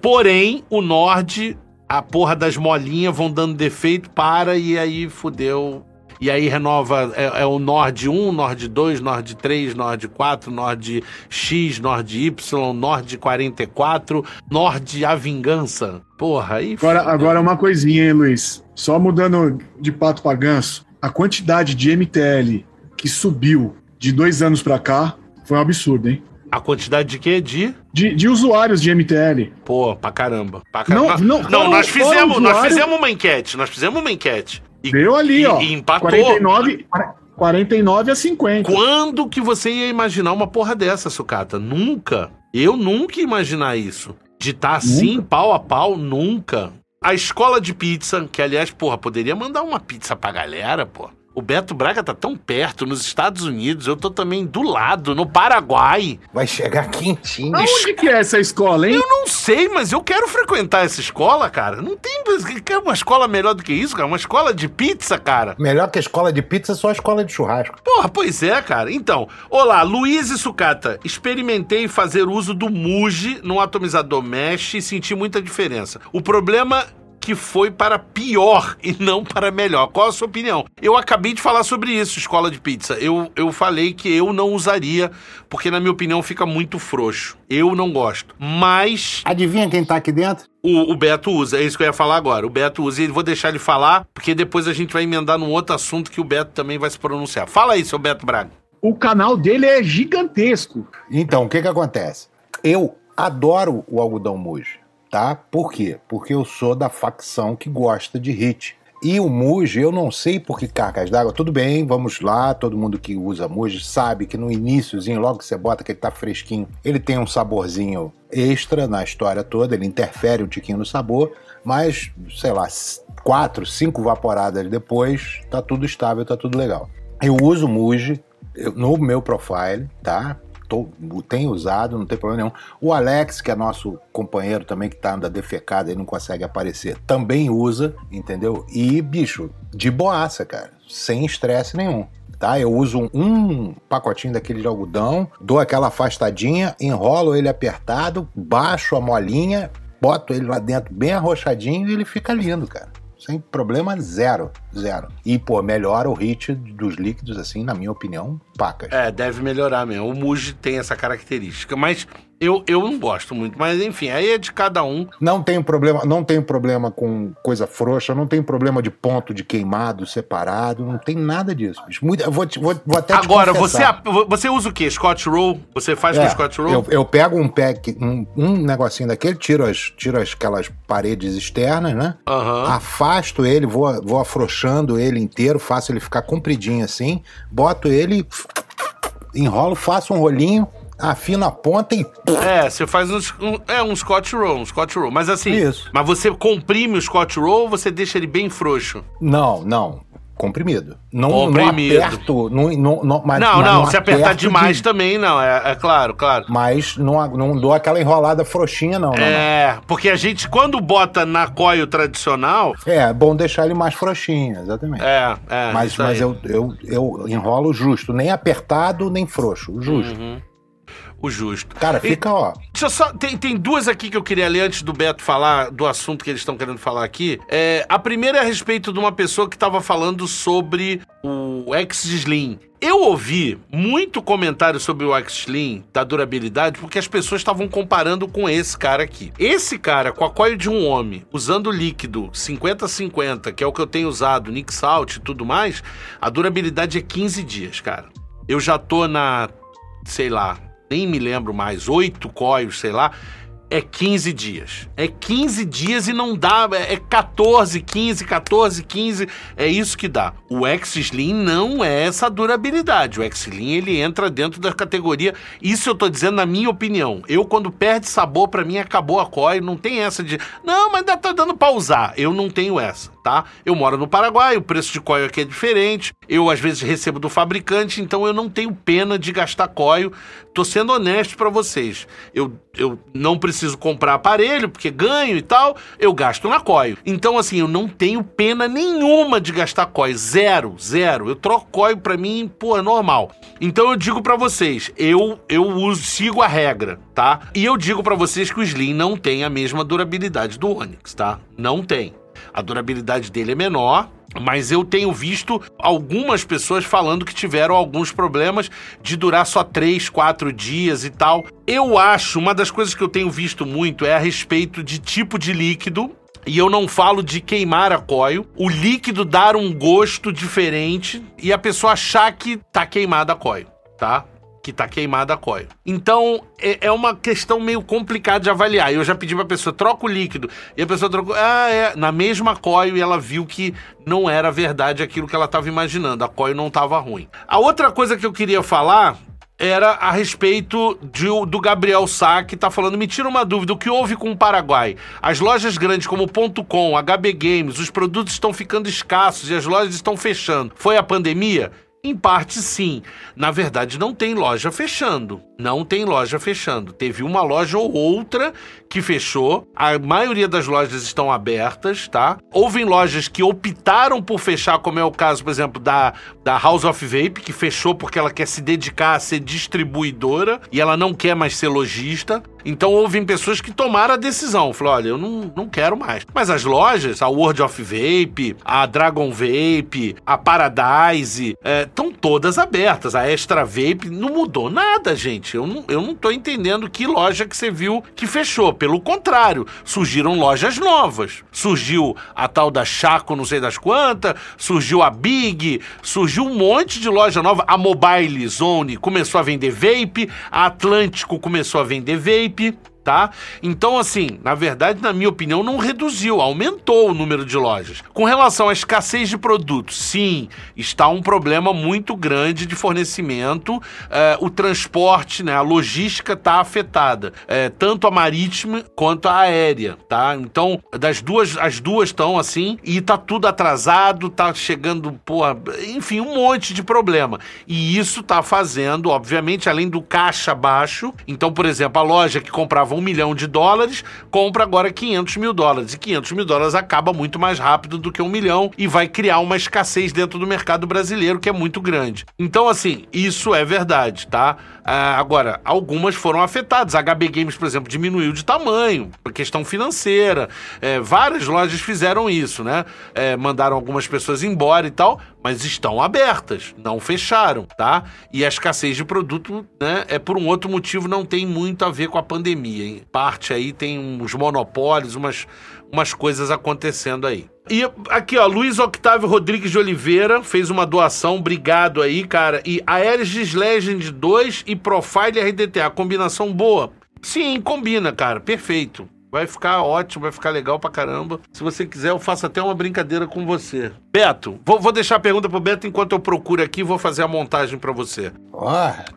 porém, o Nord, a porra das molinhas vão dando defeito, para e aí fudeu. E aí renova, é, é o Nord 1, Nord 2, Nord 3, Nord 4, Nord X, Nord Y, Nord 44, Nord A Vingança. Porra, aí Agora, fudeu. agora uma coisinha, hein, Luiz? Só mudando de pato pra ganso, a quantidade de MTL que subiu de dois anos pra cá foi um absurdo, hein? A quantidade de quê? De? De, de usuários de MTL. Pô, pra caramba. Pra Não, não, não, nós fizemos, nós usuário- fizemos uma enquete. Nós fizemos uma enquete. E Deu ali, e- ó. e empatou. 49, 49 a 50. Quando que você ia imaginar uma porra dessa, Sucata? Nunca. Eu nunca ia imaginar isso. De estar assim, pau a pau, nunca. A escola de pizza, que aliás, porra, poderia mandar uma pizza pra galera, pô. O Beto Braga tá tão perto, nos Estados Unidos, eu tô também do lado, no Paraguai. Vai chegar quentinho. Aonde que é essa escola, hein? Eu não sei, mas eu quero frequentar essa escola, cara. Não tem quer uma escola melhor do que isso, cara. Uma escola de pizza, cara. Melhor que a escola de pizza, só a escola de churrasco. Porra, pois é, cara. Então, olá, Luiz e Sucata. Experimentei fazer uso do Muji no atomizador mesh e senti muita diferença. O problema que foi para pior e não para melhor. Qual a sua opinião? Eu acabei de falar sobre isso, escola de pizza. Eu, eu falei que eu não usaria, porque na minha opinião fica muito frouxo. Eu não gosto. Mas. Adivinha quem tá aqui dentro? O, o, Beto usa, é isso que eu ia falar agora. O Beto usa e vou deixar ele falar, porque depois a gente vai emendar num outro assunto que o Beto também vai se pronunciar. Fala aí, seu Beto Braga. O canal dele é gigantesco. Então, o que que acontece? Eu adoro o algodão Muji tá? Por quê? Porque eu sou da facção que gosta de hit. E o Muji, eu não sei por que cargas d'água. Tudo bem, vamos lá. Todo mundo que usa Muji sabe que no iníciozinho, logo que você bota que ele tá fresquinho, ele tem um saborzinho extra na história toda, ele interfere um tiquinho no sabor, mas, sei lá, quatro, cinco vaporadas depois, tá tudo estável, tá tudo legal. Eu uso Muji no meu profile, tá? Tô, tem usado, não tem problema nenhum. O Alex, que é nosso companheiro também, que tá anda defecado e não consegue aparecer, também usa, entendeu? E, bicho, de boaça, cara, sem estresse nenhum. Tá? Eu uso um pacotinho daquele de algodão, dou aquela afastadinha, enrolo ele apertado, baixo a molinha, boto ele lá dentro bem arrochadinho e ele fica lindo, cara sem problema zero, zero. E, pô, melhora o hit dos líquidos, assim, na minha opinião, pacas. É, deve melhorar mesmo. O Muji tem essa característica, mas eu, eu não gosto muito, mas enfim, aí é de cada um. Não tenho problema, não tenho problema com coisa frouxa, não tenho problema de ponto de queimado separado, não tem nada disso. Muito, vou, vou, vou até Agora, você, você usa o quê? Scotch Roll? Você faz é, com Scotch Roll? Eu, eu pego um pack, um, um, negocinho daquele, tiro, as, tiro as, aquelas paredes externas, né? Uhum. Afasto ele, vou, vou afrouxando ele inteiro, faço ele ficar compridinho assim, boto ele, enrolo, faço um rolinho afina a ponta e. É, você faz um, um, é, um Scotch Roll, um Scotch Roll. Mas assim. Isso. Mas você comprime o Scotch Roll ou você deixa ele bem frouxo? Não, não. Comprimido. Não, comprimido. não aperto. Não, não, não, mas, não, mas não, não se apertar demais de... também, não. É, é, claro, claro. Mas não, não dou aquela enrolada frouxinha, não. É, não, porque a gente, quando bota na coio tradicional. É, é bom deixar ele mais frouxinho, exatamente. É, é. Mas, mas eu, eu, eu enrolo justo, nem apertado, nem frouxo, justo. Uhum o justo. Cara, fica, e, ó. Deixa só. Tem, tem duas aqui que eu queria ler antes do Beto falar do assunto que eles estão querendo falar aqui. É, a primeira é a respeito de uma pessoa que estava falando sobre o X-Slim. Eu ouvi muito comentário sobre o X-Slim, da durabilidade, porque as pessoas estavam comparando com esse cara aqui. Esse cara, com a coil de um homem, usando líquido 50-50, que é o que eu tenho usado, Nick Salt e tudo mais, a durabilidade é 15 dias, cara. Eu já tô na, sei lá, nem me lembro mais, oito coios, sei lá, é 15 dias. É 15 dias e não dá, é 14, 15, 14, 15, é isso que dá. O X-Slim não é essa durabilidade. O X-Slim ele entra dentro da categoria, isso eu tô dizendo na minha opinião. Eu quando perde sabor para mim acabou a coil, não tem essa de, não, mas ainda tá dando pra usar. Eu não tenho essa, tá? Eu moro no Paraguai, o preço de coil aqui é diferente. Eu às vezes recebo do fabricante, então eu não tenho pena de gastar coil. Tô sendo honesto para vocês. Eu eu não preciso comprar aparelho, porque ganho e tal, eu gasto na coio. Então, assim, eu não tenho pena nenhuma de gastar coio. Zero, zero. Eu troco coio pra mim, pô, é normal. Então eu digo para vocês, eu, eu uso, sigo a regra, tá? E eu digo para vocês que o Slim não tem a mesma durabilidade do Onix, tá? Não tem. A durabilidade dele é menor, mas eu tenho visto algumas pessoas falando que tiveram alguns problemas de durar só 3, 4 dias e tal. Eu acho, uma das coisas que eu tenho visto muito é a respeito de tipo de líquido. E eu não falo de queimar a coio, o líquido dar um gosto diferente e a pessoa achar que tá queimada a coio, tá? Que tá queimada a coil. Então, é, é, uma questão meio complicada de avaliar. Eu já pedi pra pessoa, troca o líquido. E a pessoa trocou, ah, é, na mesma coil, e ela viu que não era verdade aquilo que ela estava imaginando. A coil não estava ruim. A outra coisa que eu queria falar era a respeito de, do Gabriel Sá, que tá falando, me tira uma dúvida, o que houve com o Paraguai? As lojas grandes como .com, HB Games, os produtos estão ficando escassos e as lojas estão fechando. Foi a pandemia? Em parte, sim. Na verdade, não tem loja fechando. Não tem loja fechando. Teve uma loja ou outra que fechou. A maioria das lojas estão abertas, tá? Houve lojas que optaram por fechar, como é o caso, por exemplo, da, da House of Vape, que fechou porque ela quer se dedicar a ser distribuidora e ela não quer mais ser lojista. Então houve pessoas que tomaram a decisão. Falaram, olha, eu não, não quero mais. Mas as lojas, a World of Vape, a Dragon Vape, a Paradise, estão é, todas abertas. A Extra Vape não mudou nada, gente. Eu não, eu não tô entendendo que loja que você viu que fechou. Pelo contrário, surgiram lojas novas. Surgiu a tal da Chaco, não sei das quantas, surgiu a Big, surgiu um monte de loja nova. A Mobile Zone começou a vender vape, a Atlântico começou a vender vape Пиппи tá? Então, assim, na verdade, na minha opinião, não reduziu, aumentou o número de lojas. Com relação à escassez de produtos, sim, está um problema muito grande de fornecimento. É, o transporte, né, a logística está afetada, é, tanto a marítima quanto a aérea, tá? Então, das duas, as duas estão assim e tá tudo atrasado, tá chegando, porra, enfim, um monte de problema. E isso tá fazendo, obviamente, além do caixa baixo. Então, por exemplo, a loja que comprava um milhão de dólares, compra agora 500 mil dólares. E 500 mil dólares acaba muito mais rápido do que um milhão e vai criar uma escassez dentro do mercado brasileiro que é muito grande. Então, assim, isso é verdade, tá? Ah, agora, algumas foram afetadas. A HB Games, por exemplo, diminuiu de tamanho, por questão financeira. É, várias lojas fizeram isso, né? É, mandaram algumas pessoas embora e tal, mas estão abertas, não fecharam, tá? E a escassez de produto, né, é por um outro motivo, não tem muito a ver com a pandemia. Em parte aí tem uns monopólios, umas, umas coisas acontecendo aí. E aqui, ó, Luiz Octávio Rodrigues de Oliveira fez uma doação, obrigado aí, cara. E Aeris Legend 2 e Profile RDTA, combinação boa. Sim, combina, cara, perfeito. Vai ficar ótimo, vai ficar legal pra caramba. Se você quiser, eu faço até uma brincadeira com você. Beto, vou, vou deixar a pergunta pro Beto enquanto eu procuro aqui vou fazer a montagem para você. Oh.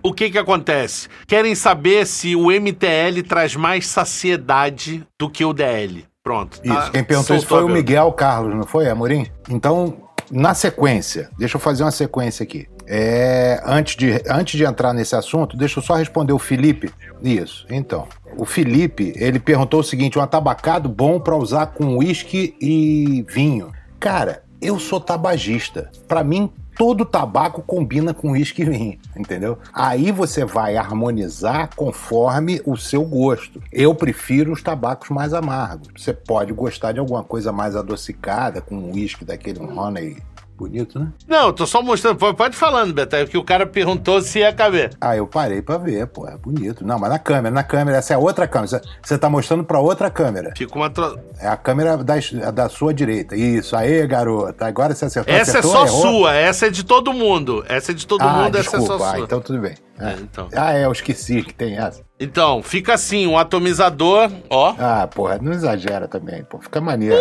O que que acontece? Querem saber se o MTL traz mais saciedade do que o DL. Pronto. Isso, tá? quem perguntou isso foi o Miguel Carlos, não foi, Amorim? Então, na sequência, deixa eu fazer uma sequência aqui. É, antes, de, antes de entrar nesse assunto, deixa eu só responder o Felipe. Isso, então. O Felipe, ele perguntou o seguinte: um atabacado bom para usar com uísque e vinho. Cara, eu sou tabagista. Para mim, todo tabaco combina com uísque e vinho, entendeu? Aí você vai harmonizar conforme o seu gosto. Eu prefiro os tabacos mais amargos. Você pode gostar de alguma coisa mais adocicada, com uísque daquele honey Bonito, né? Não, tô só mostrando. Pode falando, Beto, que o cara perguntou se ia caber. Ah, eu parei pra ver, pô. É bonito. Não, mas na câmera, na câmera, essa é outra câmera. Você tá mostrando pra outra câmera. Fica uma. Tro... É a câmera da, da sua direita. Isso, aí, garota. Agora você acertou. Essa acertou, é só errou. sua, essa é de todo mundo. Essa é de todo ah, mundo, desculpa. essa é só ah, sua. então tudo bem. É. É, então. Ah, é, eu esqueci que tem essa. Então, fica assim, um atomizador, ó. Ah, porra, não exagera também, pô. Fica maneiro.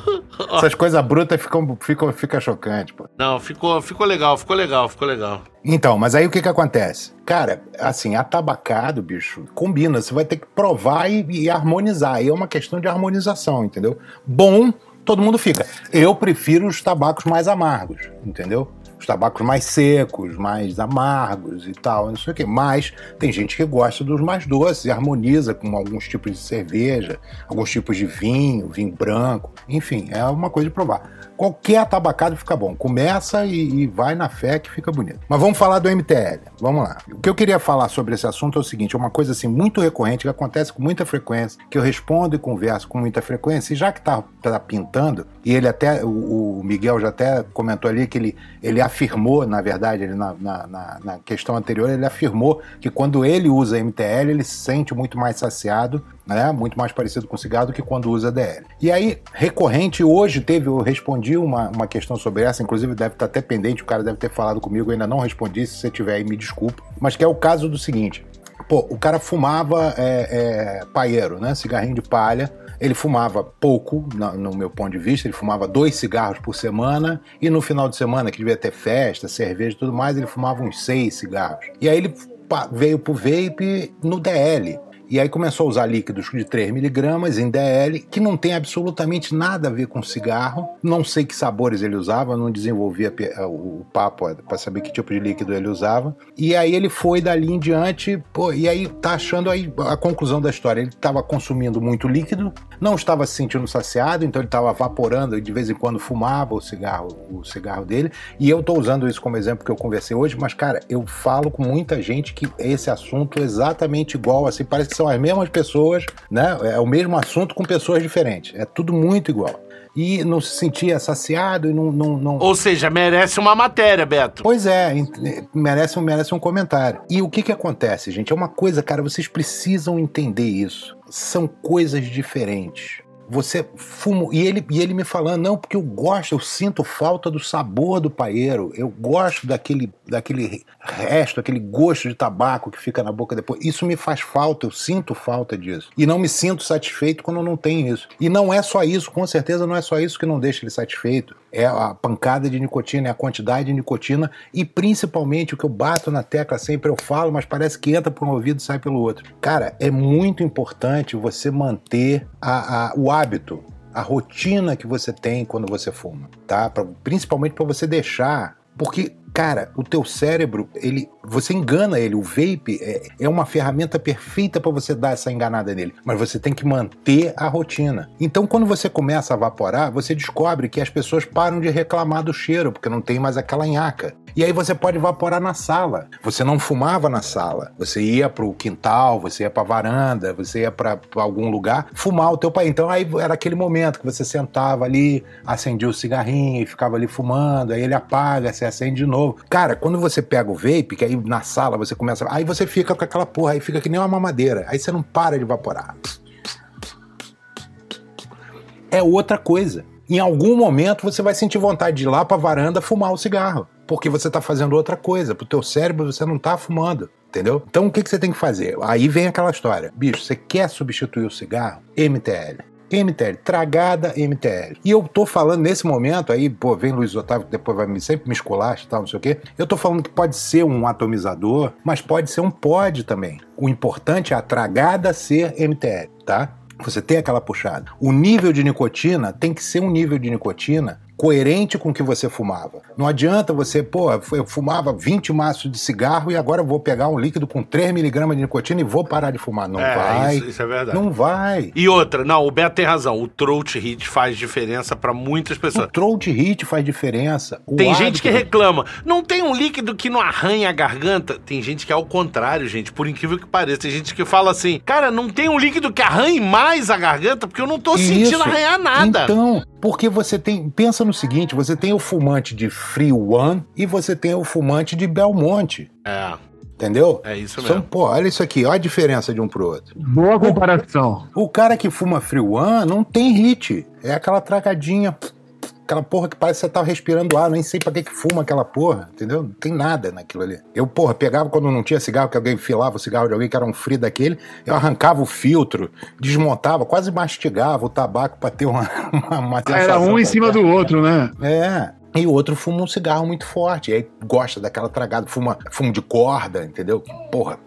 Essas coisas brutas ficam, ficam, fica chocante, pô. Não, ficou, ficou legal, ficou legal, ficou legal. Então, mas aí o que que acontece? Cara, assim, atabacado, bicho, combina. Você vai ter que provar e, e harmonizar. Aí é uma questão de harmonização, entendeu? Bom, todo mundo fica. Eu prefiro os tabacos mais amargos, entendeu? Os tabacos mais secos, mais amargos e tal, não sei o quê. Mas tem gente que gosta dos mais doces harmoniza com alguns tipos de cerveja, alguns tipos de vinho, vinho branco, enfim, é uma coisa de provar. Qualquer atabacado fica bom. Começa e, e, vai na fé que fica bonito. Mas vamos falar do MTL. Vamos lá. O que eu queria falar sobre esse assunto é o seguinte: é uma coisa assim muito recorrente que acontece com muita frequência, que eu respondo e converso com muita frequência, e já que tá, tá pintando, e ele até, o, o, Miguel já até comentou ali que ele, ele afirmou, na verdade, ele na, na, na questão anterior, ele afirmou que quando ele usa MTL, ele se sente muito mais saciado né? Muito mais parecido com cigarro do que quando usa DL. E aí, recorrente, hoje teve, eu respondi uma, uma questão sobre essa, inclusive deve estar até pendente, o cara deve ter falado comigo, ainda não respondi, se você tiver aí, me desculpe, mas que é o caso do seguinte. Pô, o cara fumava é, é, paeiro, né? Cigarrinho de palha. Ele fumava pouco, no, no, meu ponto de vista, ele fumava dois cigarros por semana, e no final de semana, que devia ter festa, cerveja e tudo mais, ele fumava uns seis cigarros. E aí ele veio pro vape no DL. E aí começou a usar líquidos de 3mg em DL, que não tem absolutamente nada a ver com cigarro. Não sei que sabores ele usava, não desenvolvia o papo para saber que tipo de líquido ele usava. E aí ele foi dali em diante, pô, e aí tá achando aí a conclusão da história. Ele estava consumindo muito líquido, não estava se sentindo saciado, então ele estava vaporando e de vez em quando fumava o cigarro, o cigarro dele. E eu tô usando isso como exemplo que eu conversei hoje, mas cara, eu falo com muita gente que esse assunto é exatamente igual, assim, parece que são as mesmas pessoas, né? É o mesmo assunto com pessoas diferentes. É tudo muito igual. E não se sentia saciado e não, não, não... Ou seja, merece uma matéria, Beto. Pois é, merece, merece um comentário. E o que que acontece, gente? É uma coisa, cara, vocês precisam entender isso. São coisas diferentes. Você fuma. E ele, e ele me falando, não, porque eu gosto, eu sinto falta do sabor do paeiro, eu gosto daquele, daquele resto, aquele gosto de tabaco que fica na boca depois. Isso me faz falta, eu sinto falta disso. E não me sinto satisfeito quando não tem isso. E não é só isso, com certeza não é só isso que não deixa ele satisfeito. É a pancada de nicotina, é a quantidade de nicotina e principalmente o que eu bato na tecla sempre, eu falo, mas parece que entra por um ouvido e sai pelo outro. Cara, é muito importante você manter a, a, o hábito, a rotina que você tem quando você fuma, tá? Pra, principalmente para você deixar. Porque Cara, o teu cérebro, ele, você engana ele. O vape é, é uma ferramenta perfeita para você dar essa enganada nele, mas você tem que manter a rotina. Então, quando você começa a vaporar, você descobre que as pessoas param de reclamar do cheiro, porque não tem mais aquela nhaca. E aí você pode vaporar na sala. Você não fumava na sala. Você ia pro quintal, você ia pra varanda, você ia para algum lugar fumar o teu pai. Então aí era aquele momento que você sentava ali, acendia o cigarrinho e ficava ali fumando, aí ele apaga, você acende de novo novo. Cara, quando você pega o vape, que aí na sala você começa. Aí você fica com aquela porra, aí fica que nem uma mamadeira. Aí você não para de evaporar. É outra coisa. Em algum momento você vai sentir vontade de ir lá pra varanda fumar o cigarro. Porque você tá fazendo outra coisa. Pro teu cérebro você não tá fumando. Entendeu? Então o que, que você tem que fazer? Aí vem aquela história. Bicho, você quer substituir o cigarro? MTL. MTL, tragada MTL. E eu tô falando nesse momento, aí, pô, vem Luiz Otávio que depois vai me, sempre me esculacha e tal, não sei o quê. Eu tô falando que pode ser um atomizador, mas pode ser um pod também. O importante é a tragada ser MTL, tá? Você tem aquela puxada. O nível de nicotina tem que ser um nível de nicotina coerente com o que você fumava. Não adianta você, pô, eu fumava 20 maços de cigarro e agora eu vou pegar um líquido com 3 miligramas de nicotina e vou parar de fumar. Não é, vai. Isso, isso, é verdade. Não vai. E outra, não, o Beto tem razão. O throat hit faz diferença para muitas pessoas. O throat hit faz diferença. O tem gente que reclama. Não tem um líquido que não arranha a garganta? Tem gente que é ao contrário, gente. Por incrível que pareça. Tem gente que fala assim, cara, não tem um líquido que arranhe mais a garganta porque eu não tô isso. sentindo arranhar nada. Então, porque você tem. Pensa no seguinte: você tem o fumante de Free One e você tem o fumante de Belmonte. É. Entendeu? É isso mesmo. São, pô, olha isso aqui, olha a diferença de um pro outro. Boa comparação. O, o cara que fuma Free One não tem hit. É aquela tragadinha aquela porra que parece que você tá respirando ar, nem sei pra que que fuma aquela porra, entendeu? Não tem nada naquilo ali. Eu, porra, pegava quando não tinha cigarro, que alguém filava o cigarro de alguém que era um frio daquele, eu arrancava o filtro, desmontava, quase mastigava o tabaco pra ter uma, uma, uma ah, Era um em cima do outro, né? É. E o outro fuma um cigarro muito forte, e aí gosta daquela tragada, fuma fumo de corda, entendeu? Porra,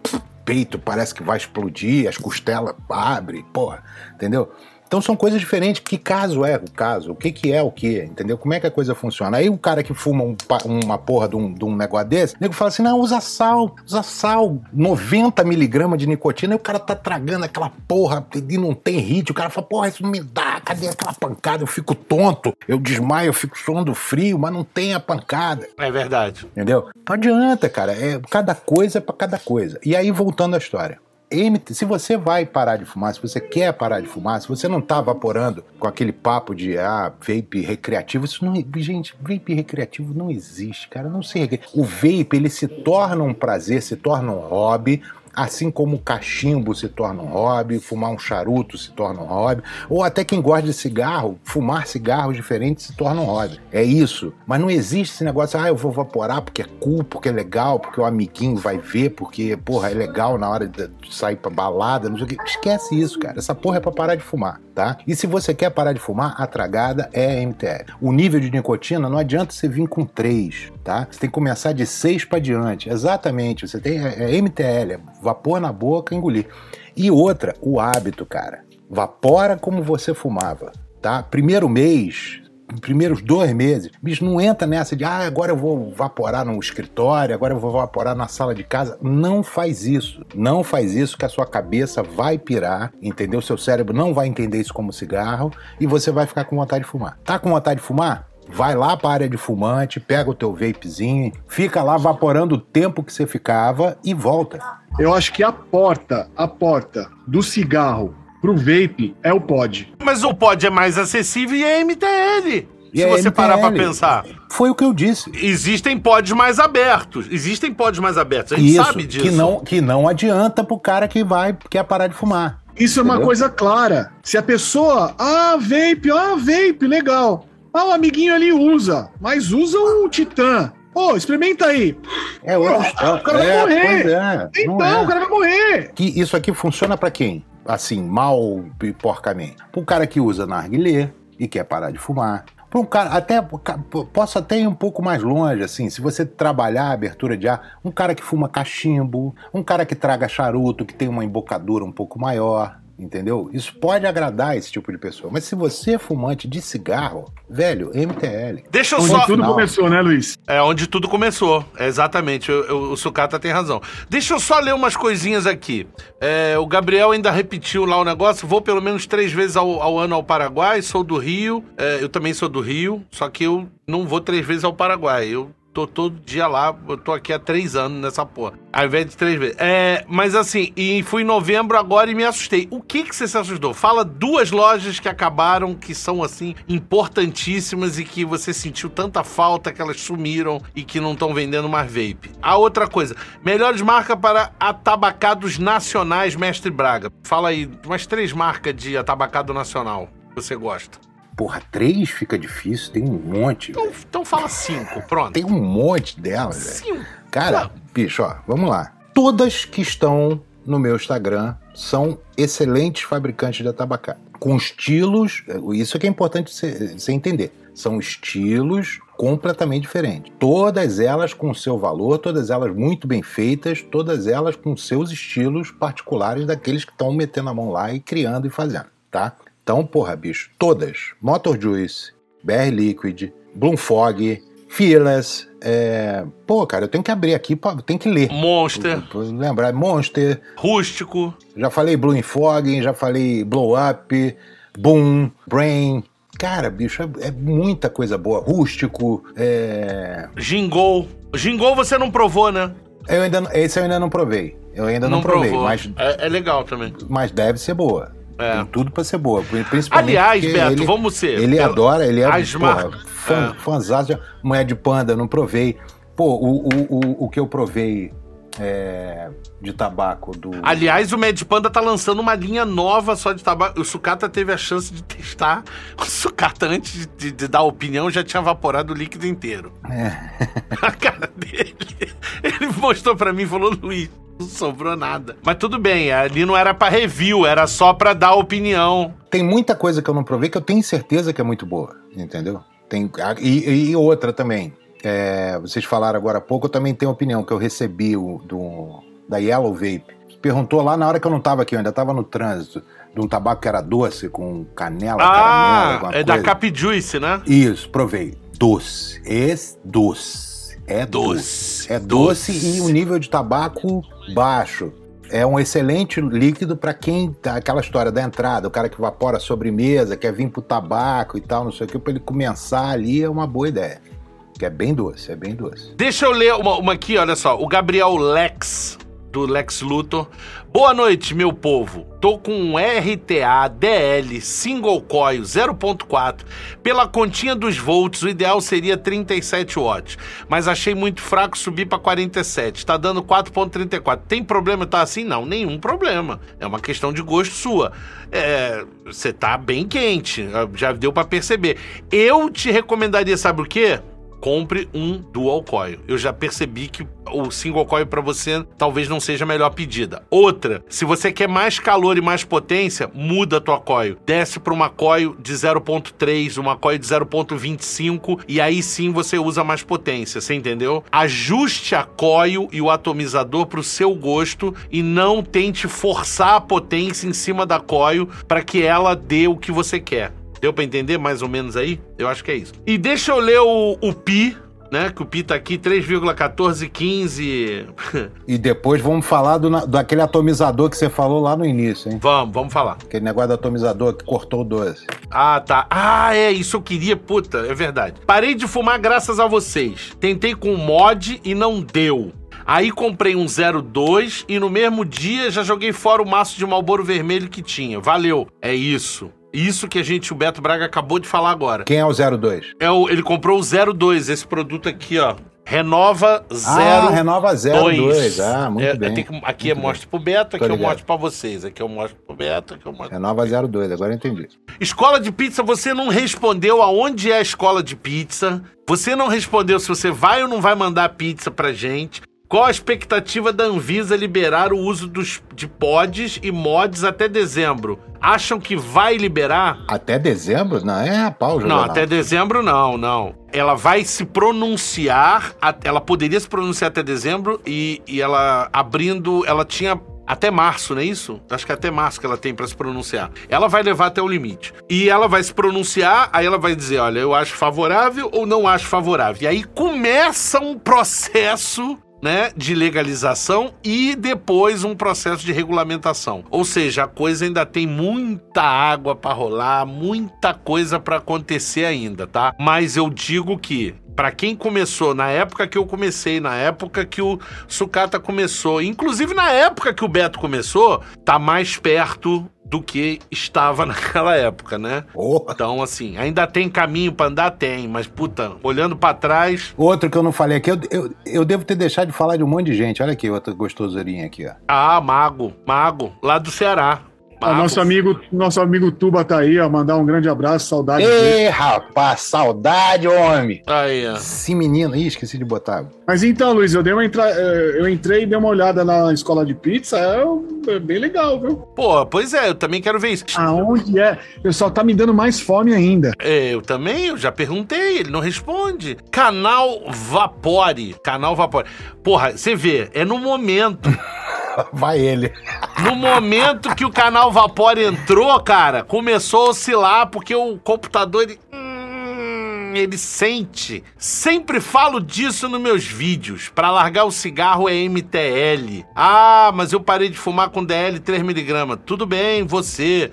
peito parece que vai explodir, as costelas abrem, porra, entendeu? Então são coisas diferentes. Que caso é o caso? O que, que é o que? Entendeu? Como é que a coisa funciona? Aí o cara que fuma um, uma porra de um, de um negócio desse, o nego fala assim: não, usa sal, usa sal, 90 miligramas de nicotina, e o cara tá tragando aquela porra e não tem hit. O cara fala, porra, isso não me dá, cadê aquela pancada? Eu fico tonto, eu desmaio, eu fico suando frio, mas não tem a pancada. É verdade. Entendeu? Não adianta, cara. É, cada coisa é pra cada coisa. E aí, voltando à história. MT, se você vai parar de fumar, se você quer parar de fumar, se você não tá vaporando com aquele papo de ah, vape recreativo, isso não, gente, vape recreativo não existe, cara, não sei. O vape ele se torna um prazer, se torna um hobby Assim como o cachimbo se torna um hobby, fumar um charuto se torna um hobby, ou até quem gosta de cigarro, fumar cigarros diferentes se torna um hobby. É isso. Mas não existe esse negócio, ah, eu vou vaporar porque é cool, porque é legal, porque o amiguinho vai ver, porque, porra, é legal na hora de sair pra balada, não sei o que. Esquece isso, cara. Essa porra é pra parar de fumar, tá? E se você quer parar de fumar, a tragada é MTL. O nível de nicotina não adianta você vir com 3, tá? Você tem que começar de 6 para diante. Exatamente. Você tem é, é MTL, é vapor na boca, engolir. E outra, o hábito, cara. Vapora como você fumava, tá? Primeiro mês, primeiros dois meses, bicho, não entra nessa de, ah, agora eu vou vaporar no escritório, agora eu vou vaporar na sala de casa. Não faz isso. Não faz isso que a sua cabeça vai pirar, entendeu? Seu cérebro não vai entender isso como cigarro e você vai ficar com vontade de fumar. Tá com vontade de fumar? Vai lá para a área de fumante, pega o teu vapezinho, fica lá vaporando o tempo que você ficava e volta. Eu acho que a porta, a porta do cigarro pro vape é o pod. Mas o pod é mais acessível e é MTL. E se é você parar pra MTL. pensar. Foi o que eu disse. Existem pods mais abertos. Existem pods mais abertos. A gente Isso, sabe disso. que não, que não adianta pro cara que vai, quer parar de fumar. Isso é uma Entendeu? coisa clara. Se a pessoa, ah, vape, ah, vape, legal. Ah, o amiguinho ali usa, mas usa o Titã. Pô, experimenta aí. É história. o cara vai É, morrer. pois é, Então, é. o cara vai morrer. que isso aqui funciona pra quem? Assim, mal e porcamente. Pra um cara que usa narguilé e quer parar de fumar. Pra um cara, até, posso até ir um pouco mais longe, assim, se você trabalhar a abertura de ar, um cara que fuma cachimbo, um cara que traga charuto, que tem uma embocadura um pouco maior, entendeu? Isso pode agradar esse tipo de pessoa. Mas se você é fumante de cigarro, velho, MTL. Deixa eu Onde só. tudo Não. começou, né, Luiz? É onde tudo começou. É, exatamente. Eu- eu- o Sucata tem razão. Deixa eu só ler umas coisinhas aqui. É, o Gabriel ainda repetiu lá o negócio. Vou pelo menos três vezes ao, ao ano ao Paraguai. Sou do Rio. É, eu também sou do Rio. Só que eu não vou três vezes ao Paraguai. Eu tô todo dia lá. Eu tô aqui há três anos nessa porra. Ao invés de três vezes. É, mas assim, e fui em novembro agora e me assustei. O que que você se assustou? Fala duas lojas que acabaram, que são assim, importantíssimas e que você sentiu tanta falta que elas sumiram e que não estão vendendo mais vape. A outra coisa, melhores marcas para atabacados nacionais, Mestre Braga. Fala aí, umas três marcas de atabacado nacional que você gosta. Porra, três fica difícil, tem um monte. Então, então fala cinco, pronto. Tem um monte delas, velho. Cinco. Cara, bicho, ó, vamos lá. Todas que estão no meu Instagram são excelentes fabricantes de atabacate. Com estilos, isso é que é importante você entender. São estilos completamente diferentes. Todas elas com seu valor, todas elas muito bem feitas, todas elas com seus estilos particulares daqueles que estão metendo a mão lá e criando e fazendo, tá? Então, porra, bicho, todas. Motor Juice, BR Liquid, Bloom Fog, Fearless. É... Pô, cara, eu tenho que abrir aqui, tem que ler. Monster, lembrar, Monster, rústico. já falei Blue Fog, já falei Blow Up, Boom, Brain. Cara, bicho, é, é muita coisa boa. Rústico, é... Gingol. Gingol você não provou, né? Eu ainda, não- esse eu ainda não provei. Eu ainda não, provei, provou. mas, É, é legal também. mas deve ser boa. É. Tem tudo pra ser boa. Principalmente Aliás, Beto, ele, vamos ser. Ele pela- adora, ele é as porra, fã, é. fãzaço de Mulher de Panda, não provei. Pô, o, o, o, o que eu provei é, de tabaco do. Aliás, o Mad Panda tá lançando uma linha nova só de tabaco. O Sucata teve a chance de testar. O Sucata, antes de, de dar opinião, já tinha evaporado o líquido inteiro. É. A cara dele. Ele mostrou pra mim e falou: Luiz, não sobrou nada. Mas tudo bem, ali não era pra review, era só pra dar opinião. Tem muita coisa que eu não provei que eu tenho certeza que é muito boa, entendeu? Tem, e, e outra também. É, vocês falaram agora há pouco, eu também tenho opinião que eu recebi o, do, da Yellow Vape. Perguntou lá na hora que eu não tava aqui, eu ainda tava no trânsito, de um tabaco que era doce, com canela, caramelo, Ah, alguma é da coisa. Cap Juice, né? Isso, provei. Doce. Esse doce. É doce. Doce. É doce, e o nível de tabaco baixo. É um excelente líquido para quem tá aquela história da entrada, o cara que evapora a sobremesa, quer vir pro tabaco e tal, não sei o que, para ele começar ali é uma boa ideia. Que é bem doce, é bem doce. Deixa eu ler uma, uma aqui, olha só. O Gabriel Lex do Lex Luthor. Boa noite, meu povo. Tô com um RTA DL single coil 0.4. Pela continha dos volts, o ideal seria 37 watts, mas achei muito fraco subir para 47. Tá dando 4.34. Tem problema tá assim? Não, nenhum problema. É uma questão de gosto sua. É, você tá bem quente, já deu para perceber. Eu te recomendaria, sabe o quê? Compre um dual coil. Eu já percebi que o single coil para você talvez não seja a melhor pedida. Outra, se você quer mais calor e mais potência, muda a tua coil. Desce para uma coil de 0.3, uma coil de 0.25 e aí sim você usa mais potência, você entendeu? Ajuste a coil e o atomizador para o seu gosto e não tente forçar a potência em cima da coil para que ela dê o que você quer. Deu para entender mais ou menos aí? Eu acho que é isso. E deixa eu ler o, o Pi, né? Que o Pi tá aqui 3,1415. e depois vamos falar do, daquele atomizador que você falou lá no início, hein? Vamos, vamos falar. Aquele negócio do atomizador que cortou o 12. Ah, tá. Ah, é, isso eu queria, puta, é verdade. Parei de fumar graças a vocês. Tentei com mod e não deu. Aí comprei um 02 e no mesmo dia já joguei fora o maço de Malboro vermelho que tinha. Valeu. É isso. Isso que a gente, o Beto Braga acabou de falar agora. Quem é o 02? É o, ele comprou o 02, esse produto aqui, ó. Renova 02. Ah, Renova 02. Ah, muito é, bem. Que, aqui muito eu mostro pro Beto, aqui eu mostro pra vocês. Aqui eu mostro pro Beto, aqui eu mostro Renova 02, agora eu entendi. Escola de pizza, você não respondeu aonde é a escola de pizza. Você não respondeu se você vai ou não vai mandar pizza pra gente. Qual a expectativa da Anvisa liberar o uso dos, de pods e mods até dezembro? Acham que vai liberar? Até dezembro? Não, é a pau, Não, até dezembro não, não. Ela vai se pronunciar, ela poderia se pronunciar até dezembro e, e ela abrindo, ela tinha até março, não é isso? Acho que é até março que ela tem para se pronunciar. Ela vai levar até o limite. E ela vai se pronunciar, aí ela vai dizer: olha, eu acho favorável ou não acho favorável. E aí começa um processo né, de legalização e depois um processo de regulamentação. Ou seja, a coisa ainda tem muita água para rolar, muita coisa para acontecer ainda, tá? Mas eu digo que para quem começou na época que eu comecei, na época que o Sucata começou, inclusive na época que o Beto começou, tá mais perto do que estava naquela época, né? Oh. Então, assim, ainda tem caminho para andar? Tem, mas, puta, olhando para trás. Outro que eu não falei aqui, eu, eu, eu, devo ter deixado de falar de um monte de gente. Olha aqui, outra gostosurinha aqui, ó. Ah, Mago, Mago, lá do Ceará. Ah, nosso amigo, nosso amigo Tuba tá aí, ó. Mandar um grande abraço, saudade. Ei, rapaz, saudade, homem. Aí, ó. Esse menino. Ih, esqueci de botar. Mas então, Luiz, eu, dei uma entra... Eh, eu entrei e dei uma olhada na escola de pizza. É, é bem legal, viu? Pô, pois é, eu também quero ver isso. Aonde é? O pessoal tá me dando mais fome ainda. É, eu também, eu já perguntei, ele não responde. Canal Vapore. Canal Vapore. Porra, você vê, é no momento. Vai ele. No momento que o canal Vapor entrou, cara, começou a oscilar porque o computador ele, hum, ele sente. Sempre falo disso nos meus vídeos. Para largar o cigarro é MTL. Ah, mas eu parei de fumar com DL 3mg. Tudo bem, você.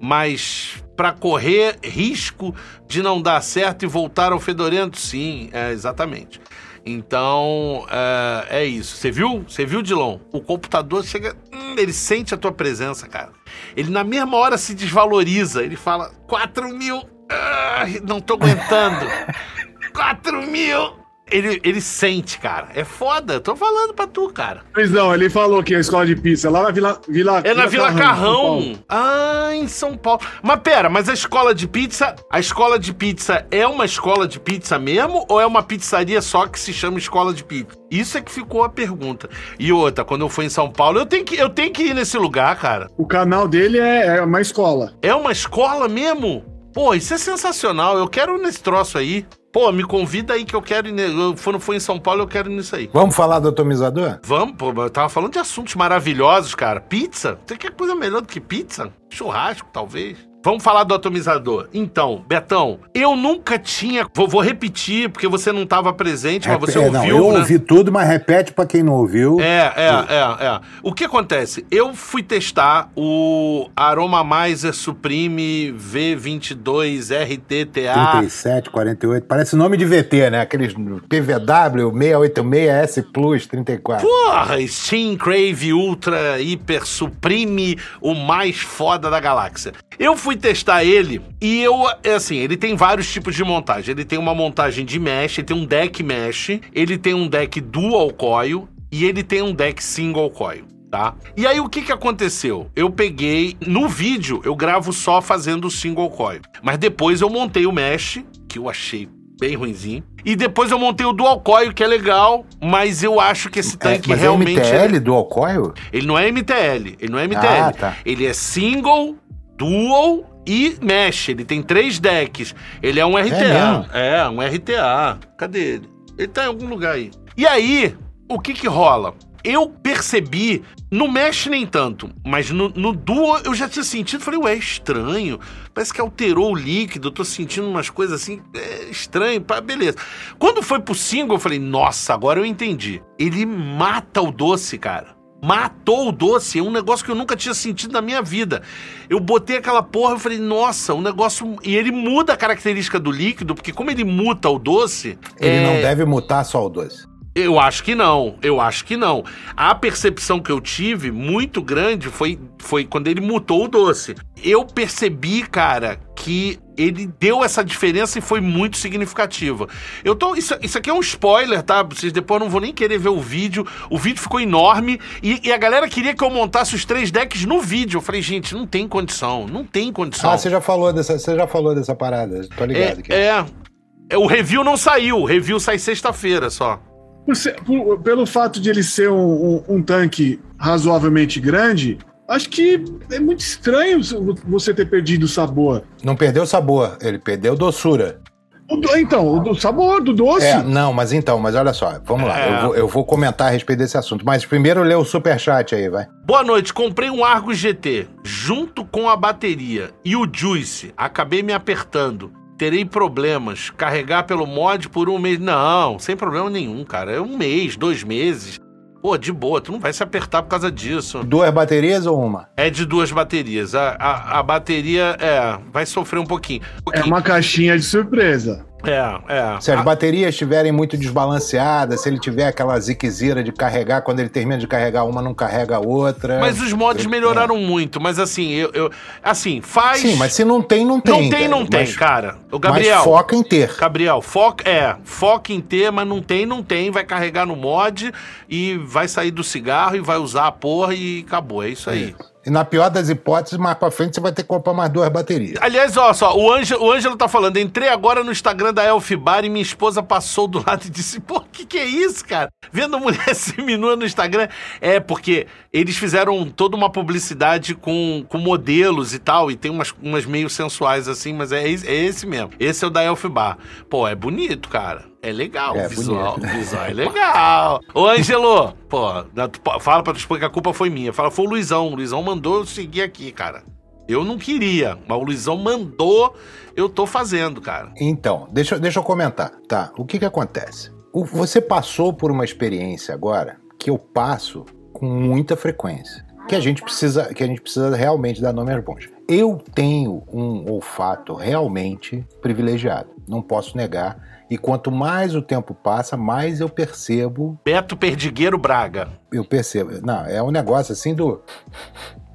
Mas para correr risco de não dar certo e voltar ao fedorento, sim, é exatamente. Então, é, é isso. Você viu? Você viu, Dilon? O computador chega. Hum, ele sente a tua presença, cara. Ele na mesma hora se desvaloriza. Ele fala: 4 mil. Ah, não tô aguentando. 4 mil. Ele, ele sente, cara. É foda. Tô falando pra tu, cara. Pois não, ele falou que a escola de pizza lá na Vila. Vila é na Vila, Vila Carrão. Carrão. Ah, em São Paulo. Mas pera, mas a escola de pizza. A escola de pizza é uma escola de pizza mesmo? Ou é uma pizzaria só que se chama escola de pizza? Isso é que ficou a pergunta. E outra, quando eu fui em São Paulo, eu tenho que, eu tenho que ir nesse lugar, cara. O canal dele é, é uma escola. É uma escola mesmo? Pô, isso é sensacional. Eu quero nesse troço aí. Pô, me convida aí que eu quero ir. Quando for em São Paulo, eu quero nisso aí. Vamos falar do atomizador? Vamos, pô. Eu tava falando de assuntos maravilhosos, cara. Pizza? Você quer coisa melhor do que pizza? Churrasco, talvez. Vamos falar do atomizador. Então, Betão, eu nunca tinha. Vou, vou repetir, porque você não estava presente, mas você É, ouviu. não, eu né? ouvi tudo, mas repete pra quem não ouviu. É, é, é, é. O que acontece? Eu fui testar o Aroma Miser Supreme V22 RTTA. 37, 48, parece nome de VT, né? Aqueles PVW 686S Plus 34. Porra, Steam Crave Ultra Hiper Supreme, o mais foda da galáxia. Eu fui testar ele e eu, é assim, ele tem vários tipos de montagem. Ele tem uma montagem de mesh, ele tem um deck mesh, ele tem um deck dual coil e ele tem um deck single coil. Tá? E aí o que que aconteceu? Eu peguei no vídeo, eu gravo só fazendo o single coil, mas depois eu montei o mesh, que eu achei bem ruinzinho, e depois eu montei o dual coil, que é legal, mas eu acho que esse É, tanque mas realmente é MTL do Alcoil? ele não é MTL, ele não é MTL. Ah, tá. Ele é single, dual e mesh. Ele tem três decks. Ele é um RTA. mesmo? É, um RTA. Cadê ele? Ele tá em algum lugar aí. E aí, o que que rola? Eu percebi, no mesh nem tanto, mas no, no duo eu já tinha sentido, falei, ué, é estranho, parece que alterou o líquido, eu tô sentindo umas coisas assim, é estranho, pá, beleza. Quando foi pro single, eu falei, nossa, agora eu entendi. Ele mata o doce, cara matou o doce. É um negócio que eu nunca tinha sentido na minha vida. Eu botei aquela porra e falei, nossa, um negócio. E ele muda a característica do líquido, porque como ele muta o doce. Ele é, não deve mutar só o doce. Eu acho que não, eu acho que não. A percepção que eu tive muito grande foi, foi quando ele mutou o doce. Eu percebi, cara, que ele deu essa diferença e foi muito significativa. Eu tô. Isso, isso aqui é um spoiler, tá? Vocês depois não vão nem querer ver o vídeo. O vídeo ficou enorme e, e a galera queria que eu montasse os três decks no vídeo. Eu falei, gente, não tem condição, não tem condição. Ah, você já falou dessa, você já falou dessa parada, tô ligado. aqui. é, é, é, o review não saiu, o review sai sexta-feira só. Por ser- por- pelo fato de ele ser um, um- um tanque razoavelmente grande, acho que é muito estranho você ter perdido o sabor. Não perdeu sabor, ele perdeu doçura. O do- então, o do sabor do doce. É, não, mas então, mas olha só, vamos lá, É. eu, vou, eu vou comentar a respeito desse assunto, mas primeiro lê o superchat aí, vai. Boa noite, comprei um Argus GT junto com a bateria e o Juice. Acabei me apertando. Terei problemas. Carregar pelo mod por um mês. Não, sem problema nenhum, cara. É um mês, dois meses. Pô, de boa, tu não vai se apertar por causa disso. Duas baterias ou uma? É de duas baterias. A, a, a bateria, é, vai sofrer um pouquinho. É uma caixinha de surpresa. É, é. Se as A- baterias estiverem muito desbalanceadas, se ele tiver aquela ziquezira de carregar, quando ele termina de carregar uma, não carrega a outra. Mas os mods É. melhoraram muito, mas assim, eu, eu- assim, faz. Sim, mas se não tem, não tem. não tem, cara. não tem, Mas- cara. O Gabriel. Mas foca em ter. Gabriel, foca, é, foca em ter, mas não tem, não tem, vai carregar no mod e vai sair do cigarro e vai usar a porra e acabou, é isso aí. E na pior das hipóteses, mais pra frente você vai ter que comprar mais duas baterias. Aliás, ó, só, o Ângelo, o Ângelo tá falando, entrei agora no Instagram da Elfbar e minha esposa passou do lado e disse, pô, que que é isso, cara? Vendo mulher seminua no Instagram. É, porque eles fizeram toda uma publicidade com, com modelos e tal, e tem umas, umas meio sensuais assim, mas é, é esse mesmo. Esse é o da Elfbar. Pô, é bonito, cara. É legal, É o visual, bonito. o visual é legal. Ô, Ângelo, pô, fala pra tu expor que a culpa foi minha. Fala, foi o Luizão. O Luizão mandou eu seguir aqui, cara. Eu não queria, mas o Luizão mandou, eu tô fazendo, cara. Então, deixa, eu- deixa eu comentar. Tá, o que que acontece? O- você passou por uma experiência agora que eu passo com muita frequência. Que a gente precisa, que a gente precisa realmente dar nome aos bons. Eu tenho um olfato realmente privilegiado. Não posso negar. E quanto mais o tempo passa, mais eu percebo Beto Perdigueiro Braga. eu percebo. Não, é um negócio assim do.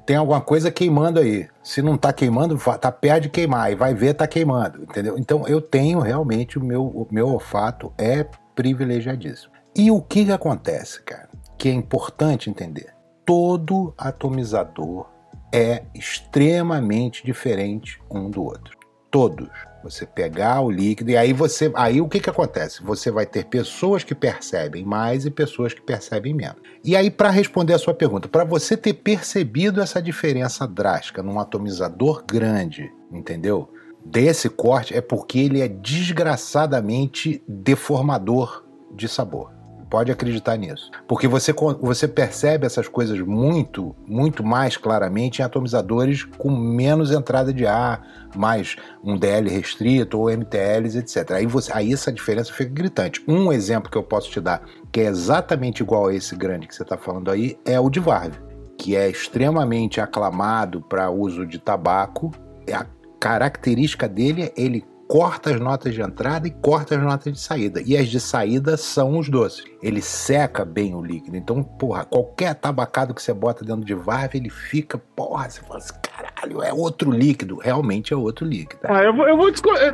Tem alguma coisa queimando aí. Se não tá queimando, tá perto de queimar. E vai ver, tá queimando. Entendeu? Então eu tenho realmente o meu, o meu olfato é privilegiadíssimo. E o que, que acontece, cara? Que é importante entender. Todo atomizador é extremamente diferente um do outro. Todos. Você pegar o líquido e aí você. Aí o que, que acontece? Você vai ter pessoas que percebem mais e pessoas que percebem menos. E aí, para responder a sua pergunta, para você ter percebido essa diferença drástica num atomizador grande, entendeu? Desse corte, é porque ele é desgraçadamente deformador de sabor. Pode acreditar nisso. Porque você, você percebe essas coisas muito, muito mais claramente em atomizadores com menos entrada de ar, mais um DL restrito ou MTLs, etc. Aí, você, aí essa diferença fica gritante. Um exemplo que eu posso te dar, que é exatamente igual a esse grande que você está falando aí, é o de Varve, que é extremamente aclamado para uso de tabaco. A característica dele é ele corta as notas de entrada e corta as notas de saída. E as de saída são os doces. Ele seca bem o líquido. Então, porra, qualquer tabacado que você bota dentro de varve, ele fica, porra, você fala assim, caralho, é outro líquido. Realmente é outro líquido. Ah, eu vou, eu vou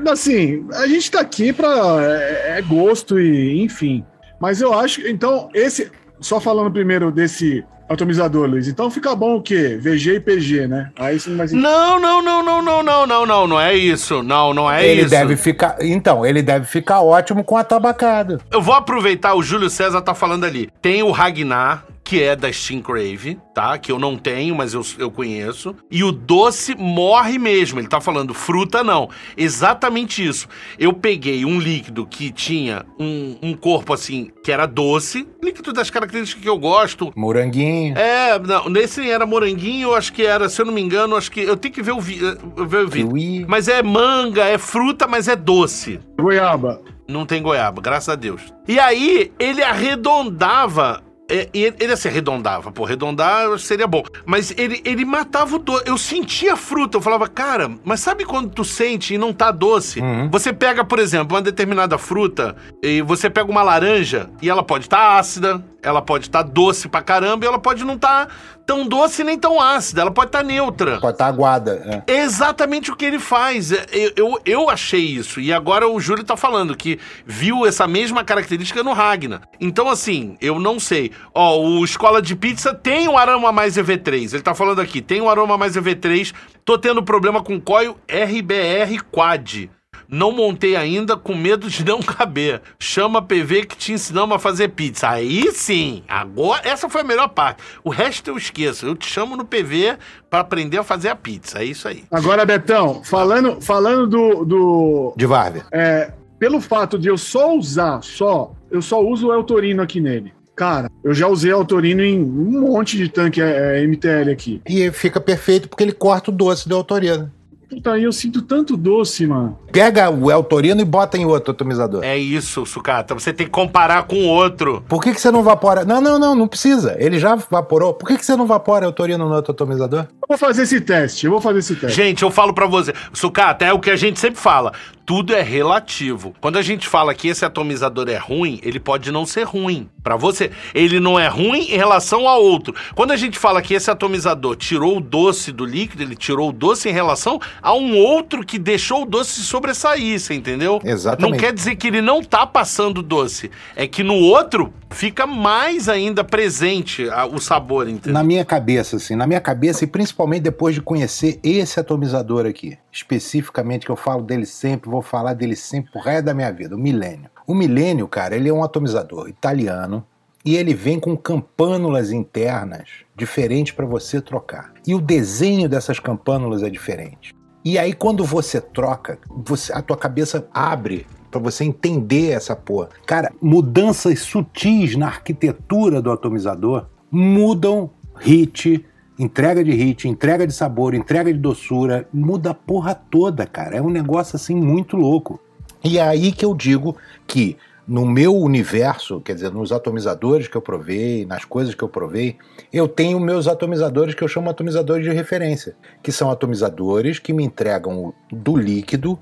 assim, a gente tá aqui pra. É, é gosto e, enfim. Mas eu acho, então, esse. Só falando primeiro desse atomizador, Luiz. Então fica bom o quê? VG e PG, né? Aí sim mais Não, não, não, não, não, não, não, não, não é isso. Não, não é ele isso. Ele deve ficar, então, ele deve ficar ótimo com a tabacada. Eu vou aproveitar o Júlio César tá falando ali. Tem o Ragnar, que é da Steam Crave, tá? Que eu não tenho, mas eu, eu conheço. E o doce morre mesmo. Ele tá falando fruta, não. Exatamente isso. Eu peguei um líquido que tinha um, um corpo assim, que era doce, líquido das características que eu gosto. Moranguinho. É, não, nesse era moranguinho, eu acho que era, se eu não me engano, acho que. Eu tenho que ver o, vi, ver o vídeo. Mas é manga, é fruta, mas é doce. Goiaba. Não tem goiaba, graças a Deus. E aí, ele arredondava é, ele assim arredondava, pô, arredondar seria bom. Mas ele, ele matava o doce. Eu sentia a fruta, eu falava, cara, mas sabe quando tu sente e não tá doce? Uhum. Você pega, por exemplo, uma determinada fruta e você pega uma laranja e ela pode estar tá ácida, ela pode estar tá doce pra caramba e ela pode não estar tá tão doce nem tão ácida, ela pode estar tá neutra. Pode estar tá aguada. É. exatamente o que ele faz. É, eu, eu, eu, achei isso. E agora o Júlio tá falando que viu essa mesma característica no Ragnar. Então, assim, eu não sei. Ó, o Escola de Pizza tem um aroma mais EV3. Ele tá falando aqui, tem um aroma mais EV3. Tô tendo problema com coil RBR Quad. Não montei ainda com medo de não caber. Chama PV que te ensinamos a fazer pizza. Aí sim, agora essa foi a melhor parte. O resto eu esqueço. Eu te chamo no PV para aprender a fazer a pizza. É isso aí. Agora, Betão, falando, falando do, do. De Varve. É, pelo fato de eu só usar, só, eu só uso o El Torino aqui nele. Cara, eu já usei El Torino em um monte de tanque é, é, MTL aqui. E fica perfeito porque ele corta o doce do El Torino. Puta, eu sinto tanto doce, mano. Pega o El Torino e bota em outro atomizador. É isso, Sucata. Você tem que comparar com o outro. Por que, que você não vapora? Não, não, não, não precisa. Ele já vaporou. Por que, que você não vapora El Torino no outro atomizador? Eu vou fazer esse teste. Eu vou fazer esse teste. Gente, eu falo para você. Sucata, é o que a gente sempre fala tudo é relativo. Quando a gente fala que esse atomizador é ruim, ele pode não ser ruim para você. Ele não é ruim em relação ao outro. Quando a gente fala que esse atomizador tirou o doce do líquido, ele tirou o doce em relação a um outro que deixou o doce sobressair, você entendeu? Exatamente. Não quer dizer que ele não tá passando doce, é que no outro fica mais ainda presente o sabor, entendeu? Na minha cabeça, assim, na minha cabeça e principalmente depois de conhecer esse atomizador aqui, especificamente que eu falo dele sempre, vou falar dele sempre pro resto da minha vida, o Milênio. O Milênio, cara, ele é um atomizador italiano e ele vem com campânulas internas diferentes para você trocar. E o desenho dessas campânulas é diferente. E aí quando você troca, você, a tua cabeça abre para você entender essa porra. Cara, mudanças sutis na arquitetura do atomizador mudam hit, entrega de hit, entrega de sabor, entrega de doçura, muda a porra toda, cara. É um negócio assim muito louco. E é aí que eu digo que no meu universo, quer dizer, nos atomizadores que eu provei, nas coisas que eu provei, eu tenho meus atomizadores que eu chamo atomizadores de referência, que são atomizadores que me entregam do líquido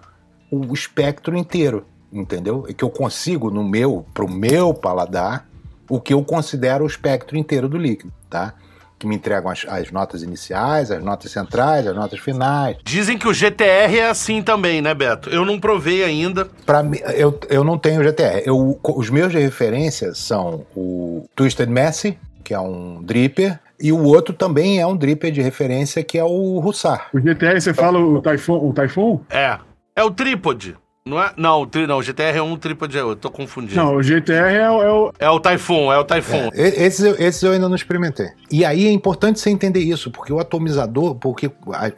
o espectro inteiro entendeu? E que eu consigo no meu, pro meu paladar, o que eu considero o espectro inteiro do líquido, tá? Que me entregam as, as, notas iniciais, as notas centrais, as notas finais. Dizem que o GTR é assim também, né, Beto? Eu não provei ainda. Para mim, eu, eu não tenho GTR. Eu, os meus de referência são o Twisted Messi, que é um dripper, e o outro também é um dripper de referência, que é o Russar. O GTR, você fala o Typhoon? O Typhoon? É. É o trípode. Não é? Não, o, tri, não, o GTR é um, o trípode é outro, tô confundindo. Não, o GTR é, o. É o, é o Typhoon, é o Typhoon. É, esses, esses eu ainda não experimentei. E aí é importante você entender isso, porque o atomizador, porque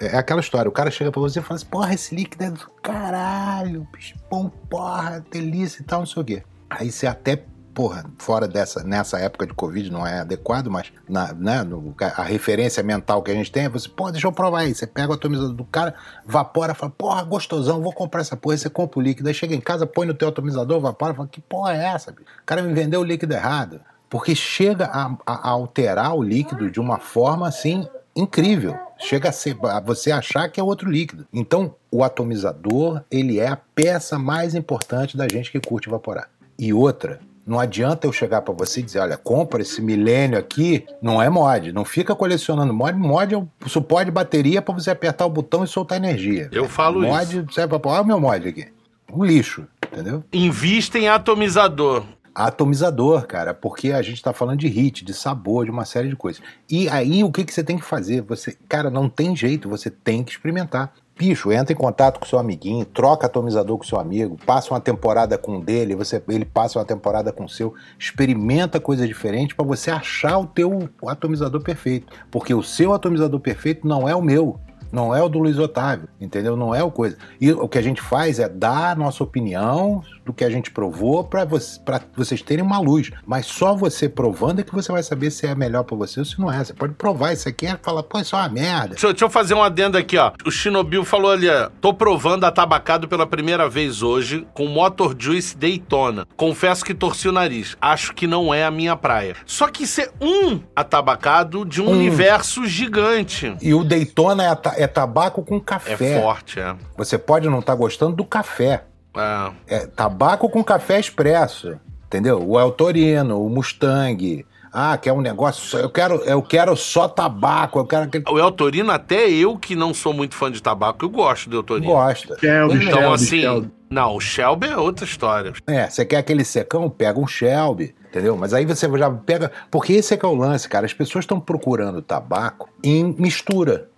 é aquela história, o cara chega pra você e fala assim, porra, esse líquido é do caralho, bicho, bom, porra, delícia e tal, não sei o quê. Aí você até porra, fora dessa, nessa época de Covid não é adequado, mas na, né, no, a referência mental que a gente tem é você, pô, deixa eu provar aí. Você pega o atomizador do cara, vapora, fala, porra, gostosão, vou comprar essa porra, você compra o líquido, aí chega em casa, põe no teu atomizador, vapora, fala, que porra é essa? Bicho? O cara me vendeu o líquido errado. Porque chega a, a alterar o líquido de uma forma assim incrível. Chega a, ser, a você achar que é outro líquido. Então, o atomizador, ele é a peça mais importante da gente que curte evaporar. E outra, não adianta eu chegar para você e dizer, olha, compra esse milênio aqui, não é mod, não fica colecionando mod. Mod é o suporte de bateria para você apertar o botão e soltar energia. Eu falo mod isso. Mod serve para olha o meu mod aqui. Um lixo, entendeu? Invista em atomizador atomizador, cara, porque a gente está falando de hit, de sabor, de uma série de coisas. E aí o que, que você tem que fazer? Você, cara, não tem jeito, você tem que experimentar. Bicho, entra em contato com seu amiguinho, troca atomizador com seu amigo, passa uma temporada com um dele, você, ele passa uma temporada com o seu, experimenta coisas diferentes para você achar o teu atomizador perfeito, porque o seu atomizador perfeito não é o meu. Não é o do Luiz Otávio, entendeu? Não é o coisa. E o que a gente faz é dar a nossa opinião do que a gente provou para você, vocês terem uma luz. Mas só você provando é que você vai saber se é melhor para você ou se não é. Você pode provar isso aqui e falar, pô, isso é uma merda. Deixa, deixa, eu fazer um adendo aqui, ó. O Shinobil falou ali, tô provando atabacado pela primeira vez hoje com Motor Juice Daytona. Confesso que torci o nariz. Acho que não é a minha praia. Só que isso é um atabacado de um, um. universo gigante. E o Daytona é é tabaco com café. É forte, é. Você pode não estar tá gostando do café. É. é. Tabaco com café expresso. Entendeu? O El Torino, o Mustang. Ah, quer um negócio. Eu quero, eu quero só tabaco. Eu quero O El Torino, até eu que não sou muito fã de tabaco, eu gosto do El Torino. Gosta. Shelby, então, Shelby, assim. Shelby. Não, o Shelby é outra história. É, você quer aquele secão? Pega um Shelby. Entendeu? Mas aí você já pega. Porque esse é que é o lance, cara. As pessoas estão procurando tabaco em mistura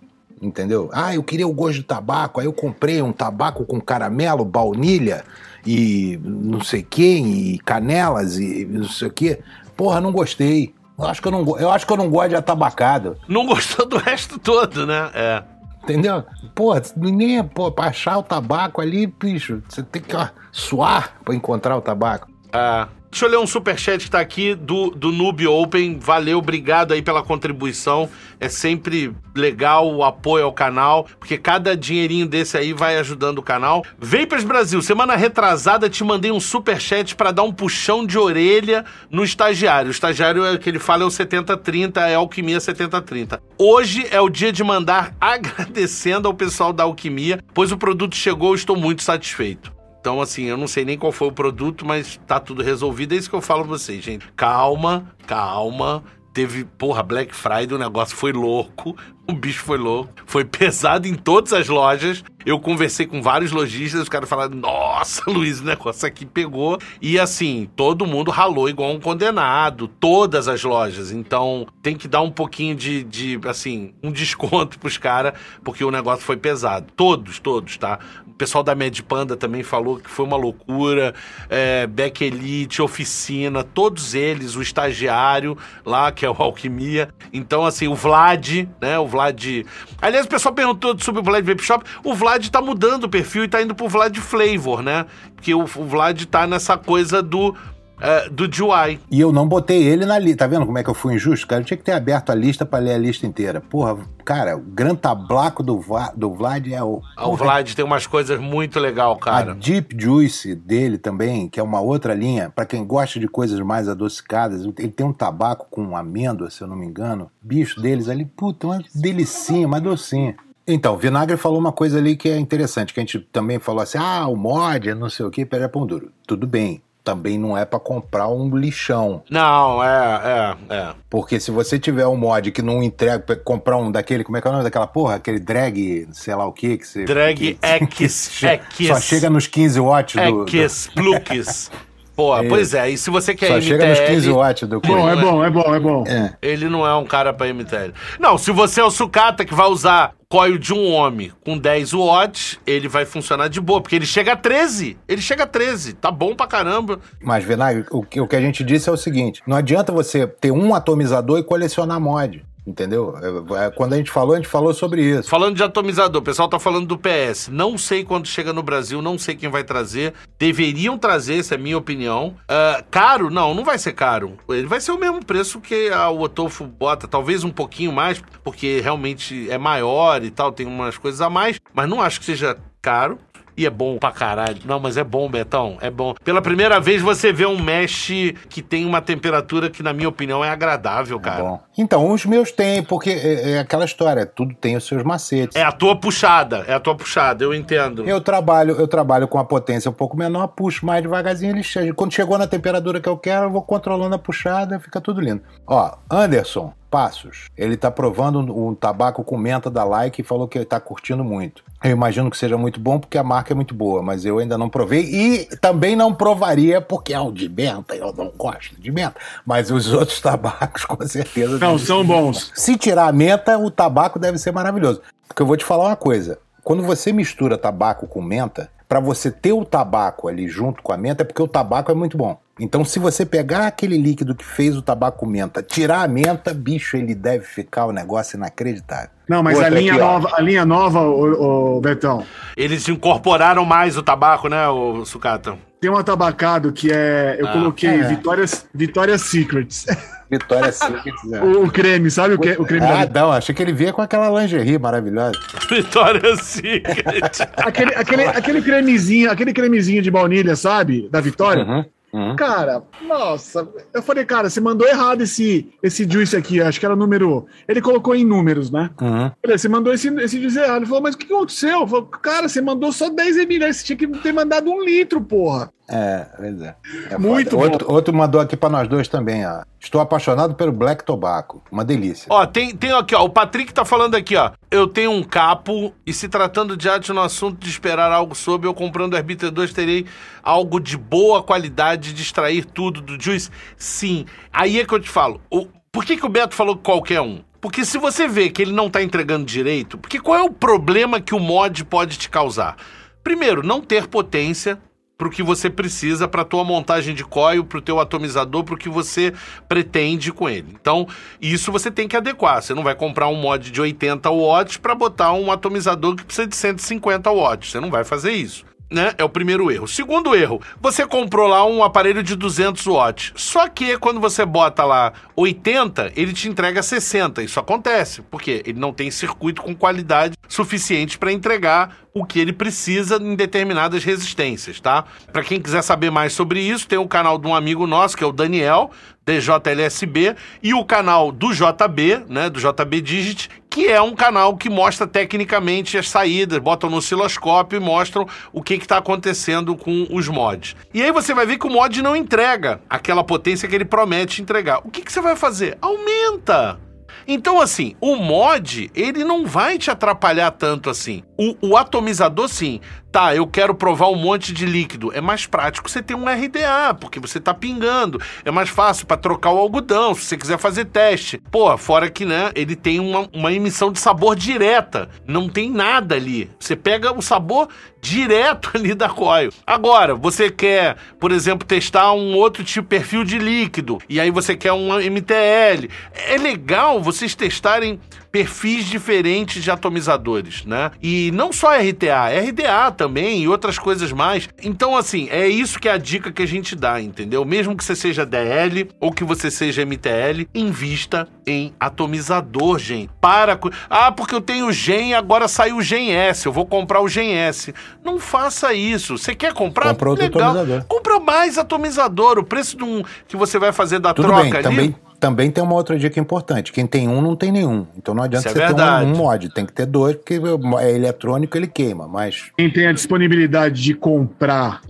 entendeu? Ah, eu queria o gosto de tabaco, aí eu comprei um tabaco com caramelo, baunilha e não sei quem, e canelas e não sei o quê. Porra, não gostei. Eu acho que eu não, eu acho que eu não gosto de atabacado. Não gostou do resto todo, né? É. Entendeu? Pô, nem pô, pra achar o tabaco ali, bicho, você tem que ó, suar pra encontrar o tabaco. Ah, Deixa eu ler um superchat que tá aqui do, do Noob Open. Valeu, obrigado aí pela contribuição. É sempre legal o apoio ao canal, porque cada dinheirinho desse aí vai ajudando o canal. Vapers Brasil, semana retrasada te mandei um superchat para dar um puxão de orelha no estagiário. O estagiário é que ele fala é o 7030, é Alquimia 7030. Hoje é o dia de mandar agradecendo ao pessoal da Alquimia, pois o produto chegou, estou muito satisfeito. Então, assim, eu não sei nem qual foi o produto, mas tá tudo resolvido. É isso que eu falo pra vocês, gente. Calma, calma. Teve, porra, Black Friday, o negócio foi louco. O bicho foi louco. Foi pesado em todas as lojas. Eu conversei com vários lojistas, os caras falaram: Nossa, Luiz, o negócio aqui pegou. E assim, todo mundo ralou igual um condenado, todas as lojas. Então tem que dar um pouquinho de, de assim, um desconto pros caras, porque o negócio foi pesado. Todos, todos, tá? Pessoal da Med Panda também falou que foi uma loucura. É, Beck Elite, Oficina, todos eles, o estagiário lá, que é o Alquimia. Então, assim, o Vlad, né? O Vlad. Aliás, o pessoal perguntou sobre o Vlad Vape Shop. O Vlad tá mudando o perfil e tá indo pro Vlad Flavor, né? Porque o, o Vlad tá nessa coisa do uh, do GUI. E eu não botei ele na lista. Tá vendo como é que eu fui injusto? Cara, eu tinha que ter aberto a lista para ler a lista inteira. Porra, cara, o gran tablaco do, do Vlad é o. Ah, o Vlad tem umas coisas muito legal, cara. A Deep Juice dele também, que é uma outra linha, para quem gosta de coisas mais adocicadas, ele tem um tabaco com amêndoa, se eu não me engano. Bicho deles ali, puta, uma delicinha, uma docinha. Então, Vinagre falou uma coisa ali que é interessante, que a gente também falou assim, ah, o mod, não sei o que, pera pão duro. Tudo bem, também não é para comprar um lixão. Não, é, é, é. Porque se você tiver um mod que não entrega, comprar um daquele, como é que é o nome daquela porra? Aquele drag, sei lá o que que você... Drag X, X. Só chega nos 15 watts do... X, do... Pô, é. pois é, e se você quer Só MTL... chega nos 15 watts do... Bom, é bom, é bom, é bom. É. Ele não é um cara pra MTL. Não, se você é o sucata que vai usar coil de um homem com 10 watts, ele vai funcionar de boa, porque ele chega a 13. Ele chega a 13. Tá bom pra caramba. Mas, Vinagre, o que, o que a gente disse é o seguinte: não adianta você ter um atomizador e colecionar mod. Entendeu? É, é, quando a gente falou, a gente falou sobre isso. Falando de atomizador, o pessoal tá falando do PS. Não sei quando chega no Brasil, não sei quem vai trazer. Deveriam trazer, essa é a minha opinião. Uh, caro? Não, não vai ser caro. Ele vai ser o mesmo preço que a Otofo bota, talvez um pouquinho mais, porque realmente é maior e tal, tem umas coisas a mais, mas não acho que seja caro. E é bom pra caralho. Não, mas é bom, Betão. É bom. Pela primeira vez você vê um mesh que tem uma temperatura que, na minha opinião, é agradável, é cara. Bom. Então, os meus têm, porque é, é, aquela história, tudo tem os seus macetes. É a tua puxada, é a tua puxada, eu entendo. Eu trabalho, eu trabalho com a potência um pouco menor, puxo mais devagarzinho, ele chega. Quando chegou na temperatura que eu quero, eu vou controlando a puxada, fica tudo lindo. Ó, Anderson, Passos. Ele está provando um tabaco com menta da Like e falou que está curtindo muito. Eu imagino que seja muito bom porque a marca é muito boa, mas eu ainda não provei e também não provaria porque é um de menta, eu não gosto de menta. Mas os outros tabacos com certeza. Não, são bons. Se tirar a menta, o tabaco deve ser maravilhoso. Porque eu vou te falar uma coisa: quando você mistura tabaco com menta, para você ter o tabaco ali junto com a menta, é porque o tabaco é muito bom. Então, se você pegar aquele líquido que fez o tabaco menta, tirar a menta, bicho, ele deve ficar um negócio inacreditável. Não, mas Outra a linha, aqui, nova, a linha nova, o, o, Betão. Eles incorporaram mais o tabaco, né, o Sucata? Tem um atabacado que é. Eu ah, coloquei é. Vitórias, Vitórias Secrets. Vitória Secrets. É. O, o, creme, sabe o, que, o creme? Ah, da... não, achei que ele vinha com aquela lingerie maravilhosa. Vitória Secret. aquele, aquele, aquele cremezinho, aquele cremezinho de baunilha, sabe? Da Vitória. Uhum. Uhum. Cara, nossa, eu falei, cara, você mandou errado esse, esse juice aqui, acho que era número. Ele colocou em números, né? Uhum. Falei, você mandou esse, esse juice errado. Ele falou, mas o que aconteceu? Eu falei, cara, você mandou só 10 ml, você tinha que ter mandado um litro, porra. É, pois é. é Muito bom. Outro, outro, mandou aqui para nós dois também, ó. Estou apaixonado pelo Black Tobacco. Uma delícia. Ó, tem, tem aqui, ó. O Patrick tá falando aqui, ó. Eu tenho um capo e se tratando de arte no assunto de esperar algo sobre, eu comprando o Arbiter 2 terei algo de boa qualidade de extrair tudo do Juice? Sim. Aí é que eu te falo. O, por que, que o Beto falou qualquer um? Porque se você vê que ele não tá entregando direito, porque qual é o problema que o mod pode te causar? Primeiro, não ter potência para o que você precisa para a tua montagem de coil, para o teu atomizador, para o que você pretende com ele. Então, isso você tem que adequar. Você não vai comprar um mod de 80 watts para botar um atomizador que precisa de 150 watts. Você não vai fazer isso né? É o primeiro erro. Segundo erro, você comprou lá um aparelho de 200 watts. Só que quando você bota lá 80, ele te entrega 60. Isso acontece, porque ele não tem circuito com qualidade suficiente para entregar o que ele precisa em determinadas resistências, tá? Para quem quiser saber mais sobre isso, tem o canal de um amigo nosso, que é o Daniel, DJLSB, e o canal do JB, né, do JB Digit, que é um canal que mostra tecnicamente as saídas, botam no osciloscópio e mostram o que está acontecendo com os mods. E aí você vai ver que o mod não entrega aquela potência que ele promete entregar. O que, que você vai fazer? Aumenta! Então, assim, o mod, ele não vai te atrapalhar tanto assim. O, o, atomizador, sim. Tá, eu quero provar um monte de líquido. É mais prático você ter um RDA, porque você tá pingando. É mais fácil para trocar o algodão, se você quiser fazer teste. Pô, fora que, né, ele tem uma, uma emissão de sabor direta. Não tem nada ali. Você pega o sabor direto ali da coil. Agora, você quer, por exemplo, testar um outro tipo de perfil de líquido, e aí você quer um MTL. É legal vocês testarem perfis diferentes de atomizadores, né? E não só RTA, RDA também e outras coisas mais. Então, assim, é isso que é a dica que a gente dá, entendeu? Mesmo que você seja DL ou que você seja MTL, invista em atomizador, gente. Para. Ah, porque eu tenho Gen agora saiu o Gen S, eu vou comprar o Gen S. Não faça isso. Você quer comprar? Compra outro Legal. atomizador. Compra mais atomizador. O preço de um que você vai fazer da Tudo troca bem, ali. Também também tem uma outra dica importante. Quem tem um não tem nenhum. Então não adianta Isso é você é ter um, um, mod. Tem que ter dois, porque é eletrônico, ele queima. Mas. Quem tem a disponibilidade de comprar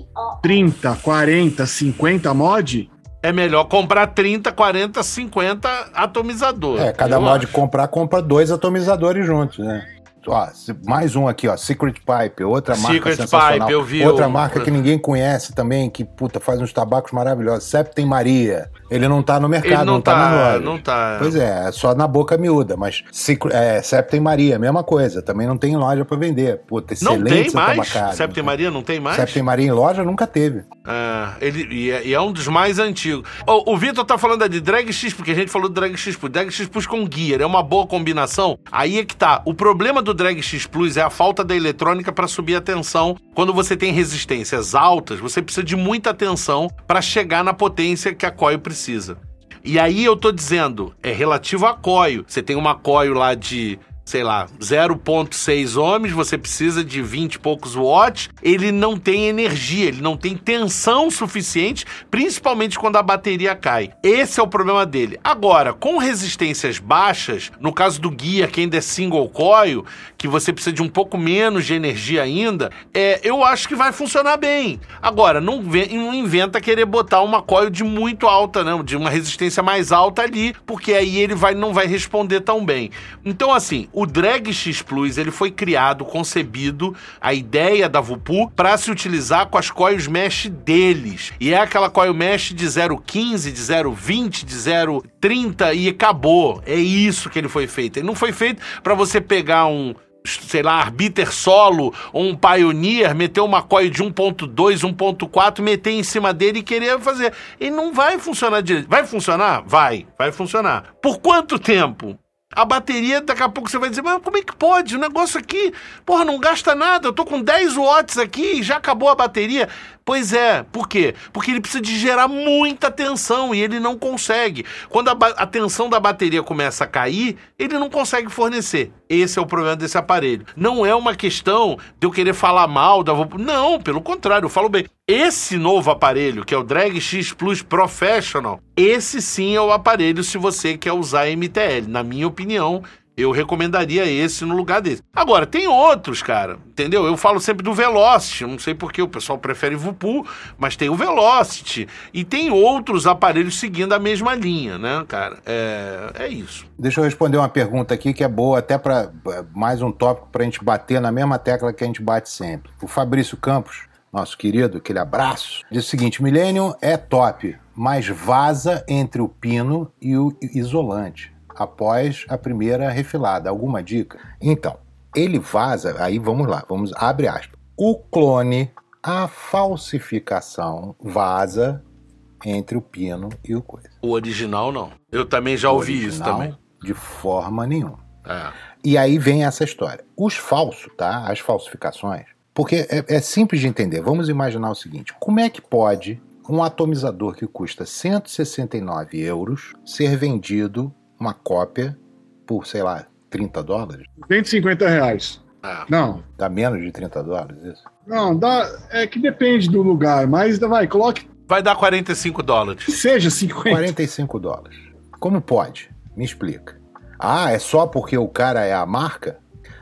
30, 40, 50 mod. É melhor comprar 30, 40, 50 atomizadores. É, cada mod comprar, compra dois atomizadores juntos, né? Ó, mais um aqui, ó, Secret Pipe, outra marca Secret sensacional. Pipe, eu vi Outra o- marca que ninguém conhece também, que puta faz uns tabacos maravilhosos. Septem Maria. Ele não tá no mercado, Ele não, não, tá, tá, na loja. não tá. Pois é, é só na boca miúda, mas é, Septem Maria, mesma coisa. Também não tem loja pra vender. Puta, Não excelente tem essa mais? Septem Maria não tem mais? Septem Maria em loja nunca teve. Ah, ele, e, é, e é um dos mais antigos. Ó, o Vitor tá falando de Drag X, porque a gente falou do Drag X. Drag X com Gear é uma boa combinação. Aí é que tá. O problema do Drag X Plus é a falta da eletrônica para subir a tensão. Quando você tem resistências altas, você precisa de muita tensão para chegar na potência que a coil precisa. E aí eu tô dizendo, é relativo a coil. Você tem uma coil lá de, sei lá, 0.6 ohms, você precisa de 20 e poucos watts, ele não tem energia, ele não tem tensão suficiente, principalmente quando a bateria cai. Esse é o problema dele. Agora, com resistências baixas, no caso do guia, que ainda é single coil, que você precisa de um pouco menos de energia ainda, é, eu acho que vai funcionar bem. Agora, não, não inventa querer botar uma coil de muito alta, não, de uma resistência mais alta ali, porque aí ele vai, não vai responder tão bem. Então, assim, Drag X Plus ele foi criado, concebido, a ideia da Vupu, para se utilizar com as coils mesh deles. E é aquela coil mesh de 0,15, de 0,20, de 0,30 e acabou. É isso que ele foi feito. Ele não foi feito para você pegar um sei lá, Arbiter Solo ou um Pioneer, meter uma coil de 1.2, 1.4, meter em cima dele e querer fazer. Ele não vai funcionar direito. Vai funcionar? Vai, vai funcionar. Por quanto tempo? A bateria, daqui a pouco você vai dizer, mas como é que pode? O negócio aqui, porra, não gasta nada. Eu tô com 10 watts aqui e já acabou a bateria. Pois é, por quê? Porque ele precisa de gerar muita tensão e ele não consegue. Quando a, a tensão da bateria começa a cair, ele não consegue fornecer. Esse é o problema desse aparelho. Não é uma questão de eu querer falar mal da. Não, pelo contrário, eu falo bem. Esse novo aparelho, que é o Drag X Plus Professional, esse sim é o aparelho se você quer usar MTL. Na minha opinião, eu recomendaria esse no lugar desse. Agora, tem outros, cara, entendeu? Eu falo sempre do Velocity, não sei porque o pessoal prefere Vupu, mas tem o Velocity. E tem outros aparelhos seguindo a mesma linha, né, cara? É, é isso. Deixa eu responder uma pergunta aqui que é boa, até para mais um tópico para a gente bater na mesma tecla que a gente bate sempre. O Fabrício Campos, nosso querido, aquele abraço, diz o seguinte: Millennium é top, mas vaza entre o pino e o isolante após a primeira refilada. Alguma dica? Então, ele vaza, aí vamos lá, vamos abre aspas. O clone, a falsificação vaza entre o pino e o coisa. O original não. Eu também já O ouvi isso original, também. De forma nenhuma. É. E aí vem essa história. Os falsos, tá? As falsificações. Porque é, é simples de entender. Vamos imaginar o seguinte: como é que pode um atomizador que custa 169 euros ser vendido uma cópia por, sei lá, 30 dólares? 150 reais. É. Não, Dá menos de 30 dólares isso? não, dá. É que depende do lugar, mas vai, coloque Vai dar 45 dólares. que seja 50. 45 dólares. Como pode? Me explica. Ah, é só porque o cara é a marca?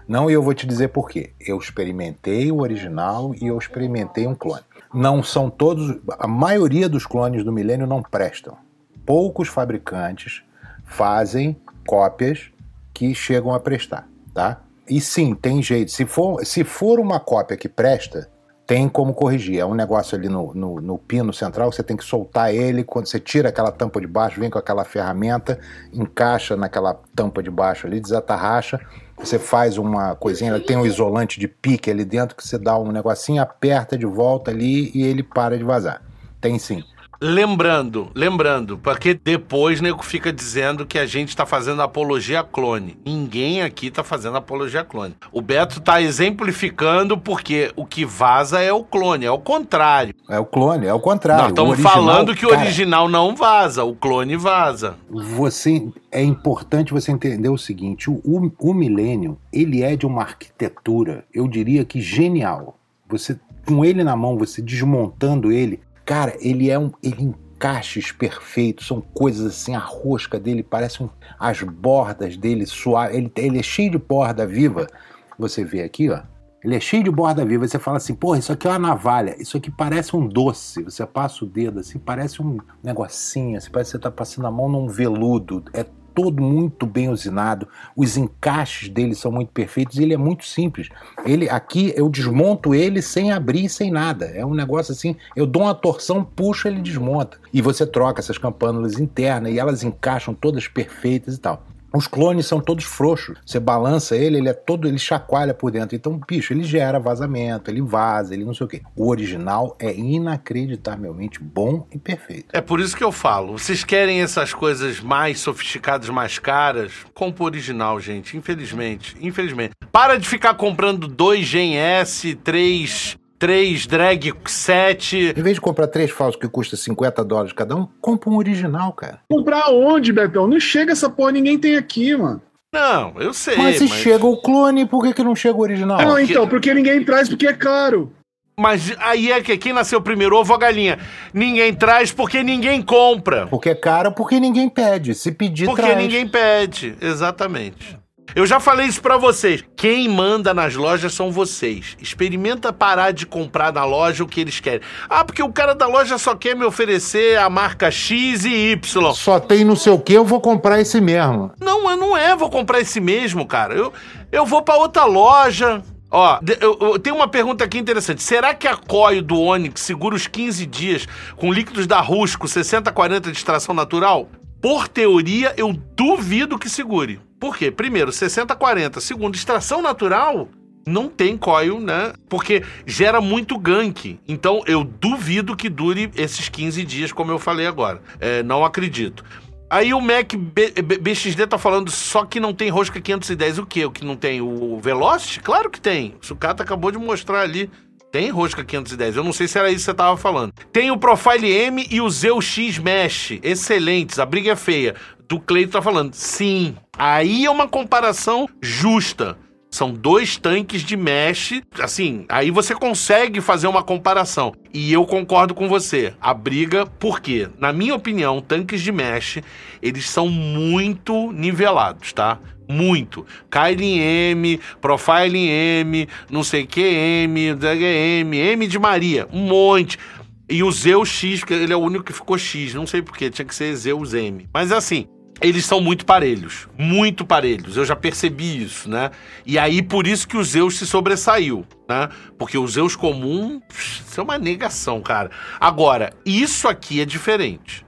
Não, e eu vou te dizer por quê. Eu experimentei o original e eu experimentei um clone. Não são todos. A maioria dos clones do milênio não prestam. Poucos fabricantes fazem cópias que chegam a prestar, tá? E sim, tem jeito. Se for, se for uma cópia que presta, tem como corrigir. É um negócio ali no, no, no pino central, você tem que soltar ele. Quando você tira aquela tampa de baixo, vem com aquela ferramenta, encaixa naquela tampa de baixo ali, desatarracha. Você faz uma coisinha, tem um isolante de pique ali dentro que você dá um negocinho, aperta de volta ali e ele para de vazar. Tem sim. Lembrando, lembrando, porque depois nego fica dizendo que a gente tá fazendo apologia clone. Ninguém aqui tá fazendo apologia clone. O Beto tá exemplificando porque o que vaza é o clone, é o contrário. É o clone, é o contrário. Nós estamos original- falando que o cara, original não vaza, o clone vaza. você é importante você entender o seguinte: o, o, o Millennium ele é de uma arquitetura, eu diria que genial. Você com ele na mão, você desmontando ele, cara, ele é um ele encaixes perfeitos, são coisas assim, a rosca dele parece um, as bordas dele suave, ele, ele é cheio de borda viva. Você vê aqui, ó. Ele é cheio de borda viva. Você fala assim, porra, isso aqui é uma navalha. Isso aqui parece um doce. Você passa o dedo assim, parece um negocinho. Assim, parece que você tá passando a mão num veludo. É todo muito bem usinado, os encaixes dele são muito perfeitos e ele é muito simples. Ele aqui eu desmonto ele sem abrir, sem nada. É um negócio assim, eu dou uma torção, puxo, ele desmonta. E você troca essas campânulas internas e elas encaixam todas perfeitas e tal. Os clones são todos frouxos. Você balança ele, ele é todo, ele chacoalha por dentro. Então, bicho, ele gera vazamento, ele vaza, ele não sei o quê. O original é inacreditavelmente bom e perfeito. É por isso que eu falo. Vocês querem essas coisas mais sofisticadas, mais caras? Compre o original, gente. Infelizmente. Infelizmente. Para de ficar comprando dois Gen S, três três drag 7. Em vez de comprar três falsos que custa 50 dólares cada um, compra um original, cara. Comprar onde, Betão? Não chega essa porra, ninguém tem aqui, mano. Não, eu sei. Mas se mas... chega o clone, por que, que não chega o original? Não, porque... então, porque ninguém traz porque é caro. Mas aí é que quem nasceu primeiro, ovo ou galinha? Ninguém traz porque ninguém compra. Porque é caro, porque ninguém pede. Se pedir, porque traz. Porque ninguém pede, exatamente. Eu já falei isso para vocês. Quem manda nas lojas são vocês. Experimenta parar de comprar na loja o que eles querem. Ah, porque o cara da loja só quer me oferecer a marca X e Y. Só tem não sei o que, eu vou comprar esse mesmo. Não, não é, vou comprar esse mesmo, cara. Eu, eu vou para outra loja. Ó, eu, eu, tem uma pergunta aqui interessante. Será que a coio do Onix segura os 15 dias com líquidos da Rusco 60-40 de extração natural? Por teoria, eu duvido que segure. Por quê? Primeiro, 60-40. Segundo, extração natural não tem coil, né? Porque gera muito gank. Então eu duvido que dure esses 15 dias, como eu falei agora. É, não acredito. Aí o Mac B, B, BXD tá falando só que não tem rosca 510. O quê? O que não tem? O Velocity? Claro que tem. O Sucata acabou de mostrar ali. Tem rosca 510. Eu não sei se era isso que você tava falando. Tem o Profile M e o Zeu X Mesh. Excelentes. A briga é feia do Cleito tá falando. Sim, aí é uma comparação justa. São dois tanques de mesh, assim, aí você consegue fazer uma comparação. E eu concordo com você. A briga, por quê? Na minha opinião, tanques de mesh, eles são muito nivelados, tá? Muito. Kylie M, Profiling M, não sei que M, M, M de Maria, um monte. E o Zeus X, porque ele é o único que ficou X, não sei porquê, tinha que ser Zeus M. Mas assim, eles são muito parelhos, muito parelhos. Eu já percebi isso, né? E aí por isso que o Zeus se sobressaiu, né? Porque o Zeus comum, isso é uma negação, cara. Agora, isso aqui é diferente.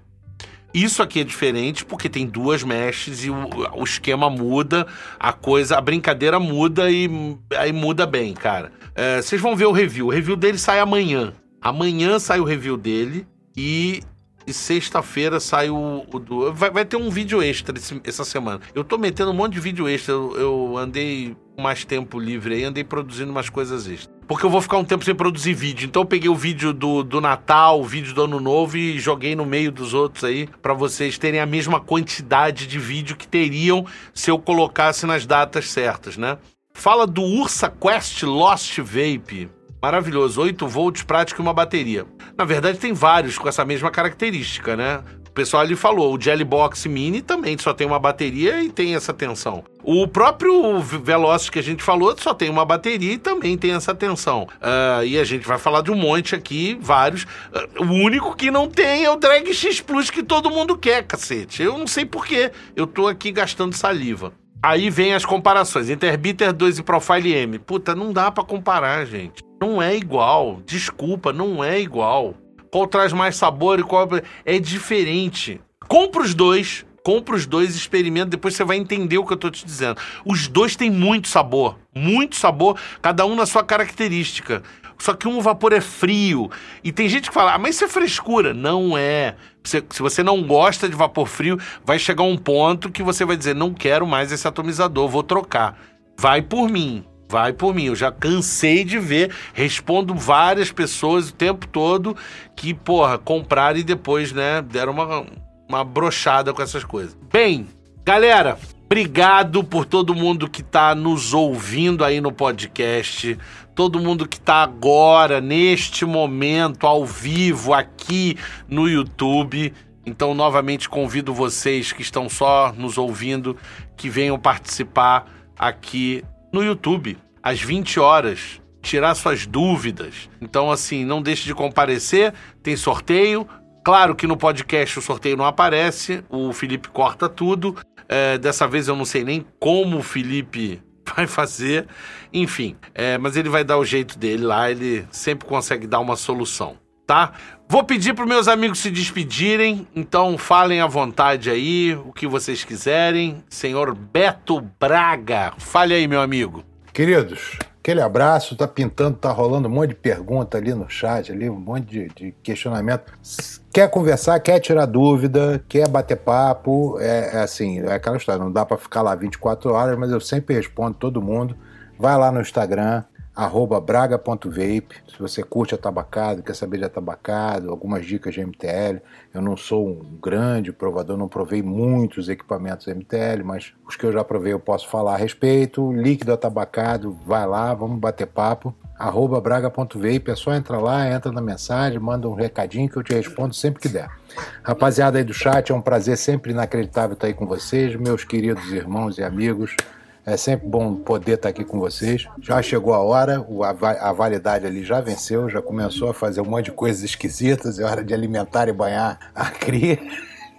Isso aqui é diferente porque tem duas meshes e o, o esquema muda, a coisa, a brincadeira muda e aí muda bem, cara. É, vocês vão ver o review. O review dele sai amanhã. Amanhã sai o review dele e e sexta-feira sai o, o do. Vai, vai, ter um vídeo extra esse, essa semana. Eu tô metendo um monte de vídeo extra. Eu, eu andei mais tempo livre aí, andei produzindo umas coisas extras. Porque eu vou ficar um tempo sem produzir vídeo. Então eu peguei o vídeo do, do Natal, o vídeo do Ano Novo e joguei no meio dos outros aí, para vocês terem a mesma quantidade de vídeo que teriam se eu colocasse nas datas certas, né? Fala do Ursa Quest Lost Vape. Maravilhoso, 8 volts prático e uma bateria. Na verdade, tem vários com essa mesma característica, né? O pessoal ali falou, o Jelly Box Mini também só tem uma bateria e tem essa tensão. O próprio Velocity que a gente falou só tem uma bateria e também tem essa tensão. Uh, e a gente vai falar de um monte aqui, vários. Uh, o único que não tem é o Drag X Plus que todo mundo quer, cacete. Eu não sei porquê. Eu tô aqui gastando saliva. Aí vem as comparações. Interbitter 2 e Profile M. Puta, não dá para comparar, gente. Não é igual. Desculpa, não é igual. Qual traz mais sabor e qual é diferente. Compra os dois, compra os dois, experimenta, depois você vai entender o que eu tô te dizendo. Os dois têm muito sabor, muito sabor, cada um na sua característica. Só que um vapor é frio. E tem gente que fala, ah, mas isso é frescura. Não é. Se, se você não gosta de vapor frio, vai chegar um ponto que você vai dizer, não quero mais esse atomizador, vou trocar. Vai por mim. Vai por mim, eu já cansei de ver, respondo várias pessoas o tempo todo que, porra, compraram e depois, né, deram uma, uma brochada com essas coisas. Bem, galera, obrigado por todo mundo que tá nos ouvindo aí no podcast, todo mundo que tá agora, neste momento, ao vivo, aqui no YouTube. Então, novamente convido vocês que estão só nos ouvindo que venham participar aqui no YouTube, às 20 horas, tirar suas dúvidas. Então, assim, não deixe de comparecer, tem sorteio. Claro que no podcast o sorteio não aparece, o Felipe corta tudo. É, dessa vez eu não sei nem como o Felipe vai fazer. Enfim, é, mas ele vai dar o jeito dele lá, ele sempre consegue dar uma solução, tá? Vou pedir para meus amigos se despedirem, então falem à vontade aí, o que vocês quiserem. Senhor Beto Braga, fale aí, meu amigo. Queridos, aquele abraço, tá pintando, tá rolando um monte de pergunta ali no chat, ali, um monte de, de questionamento. Quer conversar, quer tirar dúvida, quer bater papo, é, é assim, é aquela história, não dá para ficar lá 24 horas, mas eu sempre respondo todo mundo. Vai lá no Instagram, arroba braga.vape, se você curte atabacado, quer saber de atabacado, algumas dicas de MTL. Eu não sou um grande provador, não provei muitos equipamentos MTL, mas os que eu já provei eu posso falar a respeito. Líquido atabacado, vai lá, vamos bater papo. Arroba braga.vape, é só entrar lá, entra na mensagem, manda um recadinho que eu te respondo sempre que der. Rapaziada aí do chat, é um prazer sempre inacreditável estar aí com vocês, meus queridos irmãos e amigos. É sempre bom poder estar aqui com vocês. Já chegou a hora, a validade ali já venceu, já começou a fazer um monte de coisas esquisitas. É hora de alimentar e banhar a cria.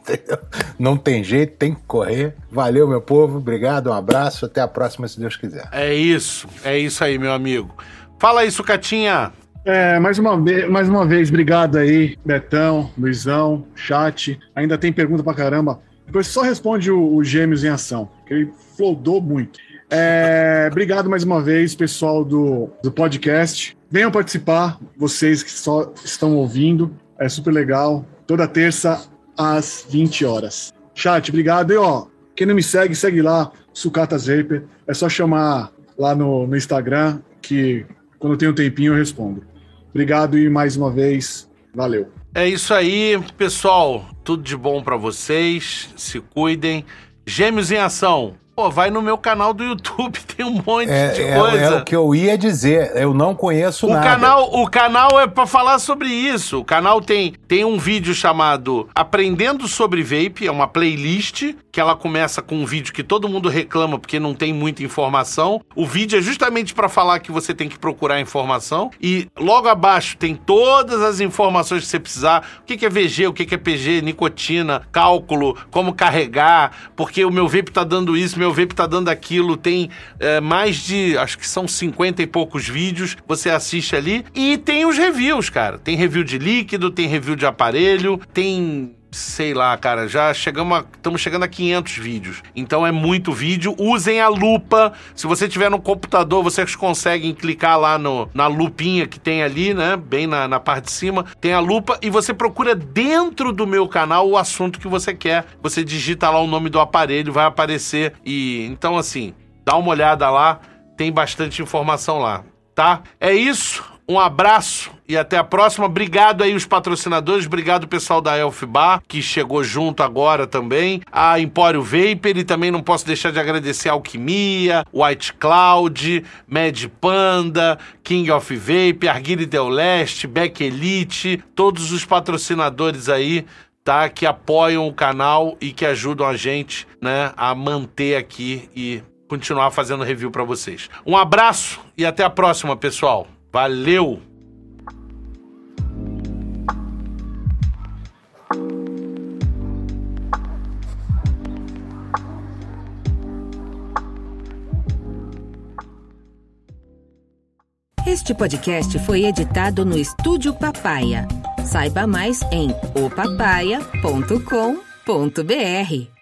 Não tem jeito, tem que correr. Valeu, meu povo. Obrigado, um abraço. Até a próxima, se Deus quiser. É isso, é isso aí, meu amigo. Fala isso, Catinha. É, mais uma, vez, mais uma vez, obrigado aí, Betão, Luizão, chat. Ainda tem pergunta pra caramba. Depois só responde o, o Gêmeos em Ação, ele flodou muito. É, obrigado mais uma vez, pessoal do, do podcast. Venham participar, vocês que só estão ouvindo. É super legal. Toda terça às 20 horas. Chat, obrigado. E ó, quem não me segue, segue lá, Sucatas Vapor. É só chamar lá no, no Instagram, que quando eu tenho um tempinho eu respondo. Obrigado e mais uma vez, valeu. É isso aí, pessoal. Tudo de bom para vocês. Se cuidem. Gêmeos em Ação. Pô, vai no meu canal do YouTube, tem um monte é, de é, coisa. É o que eu ia dizer, eu não conheço o nada. Canal, o canal é para falar sobre isso. O canal tem, tem um vídeo chamado Aprendendo sobre Vape, é uma playlist que ela começa com um vídeo que todo mundo reclama porque não tem muita informação. O vídeo é justamente para falar que você tem que procurar informação e logo abaixo tem todas as informações que você precisar. O que é VG, o que é PG, nicotina, cálculo, como carregar, porque o meu vape tá dando isso, meu vape tá dando aquilo. Tem é, mais de, acho que são 50 e poucos vídeos, você assiste ali. E tem os reviews, cara. Tem review de líquido, tem review de aparelho, tem sei lá, cara, já chegamos estamos chegando a 500 vídeos. Então é muito vídeo. Usem a lupa. Se você tiver no computador, vocês conseguem clicar lá no, na lupinha que tem ali, né? Bem na, na parte de cima. Tem a lupa e você procura dentro do meu canal o assunto que você quer. Você digita lá o nome do aparelho, vai aparecer. E então, assim, dá uma olhada lá. Tem bastante informação lá, tá? É isso. Um abraço e até a próxima. Obrigado aí os patrocinadores, obrigado pessoal da Elfbar, que chegou junto agora também, a Empório Vapor e também não posso deixar de agradecer a Alquimia, White Cloud, Mad Panda, King of Vape, Arguile Del Leste, Beck Elite, todos os patrocinadores aí tá? Que apoiam o canal e que ajudam a gente, né, a manter aqui e continuar fazendo review para vocês. Um abraço e até a próxima, pessoal. Valeu! Este podcast foi editado no Estúdio Papaya. Saiba mais em opapaya.com.br.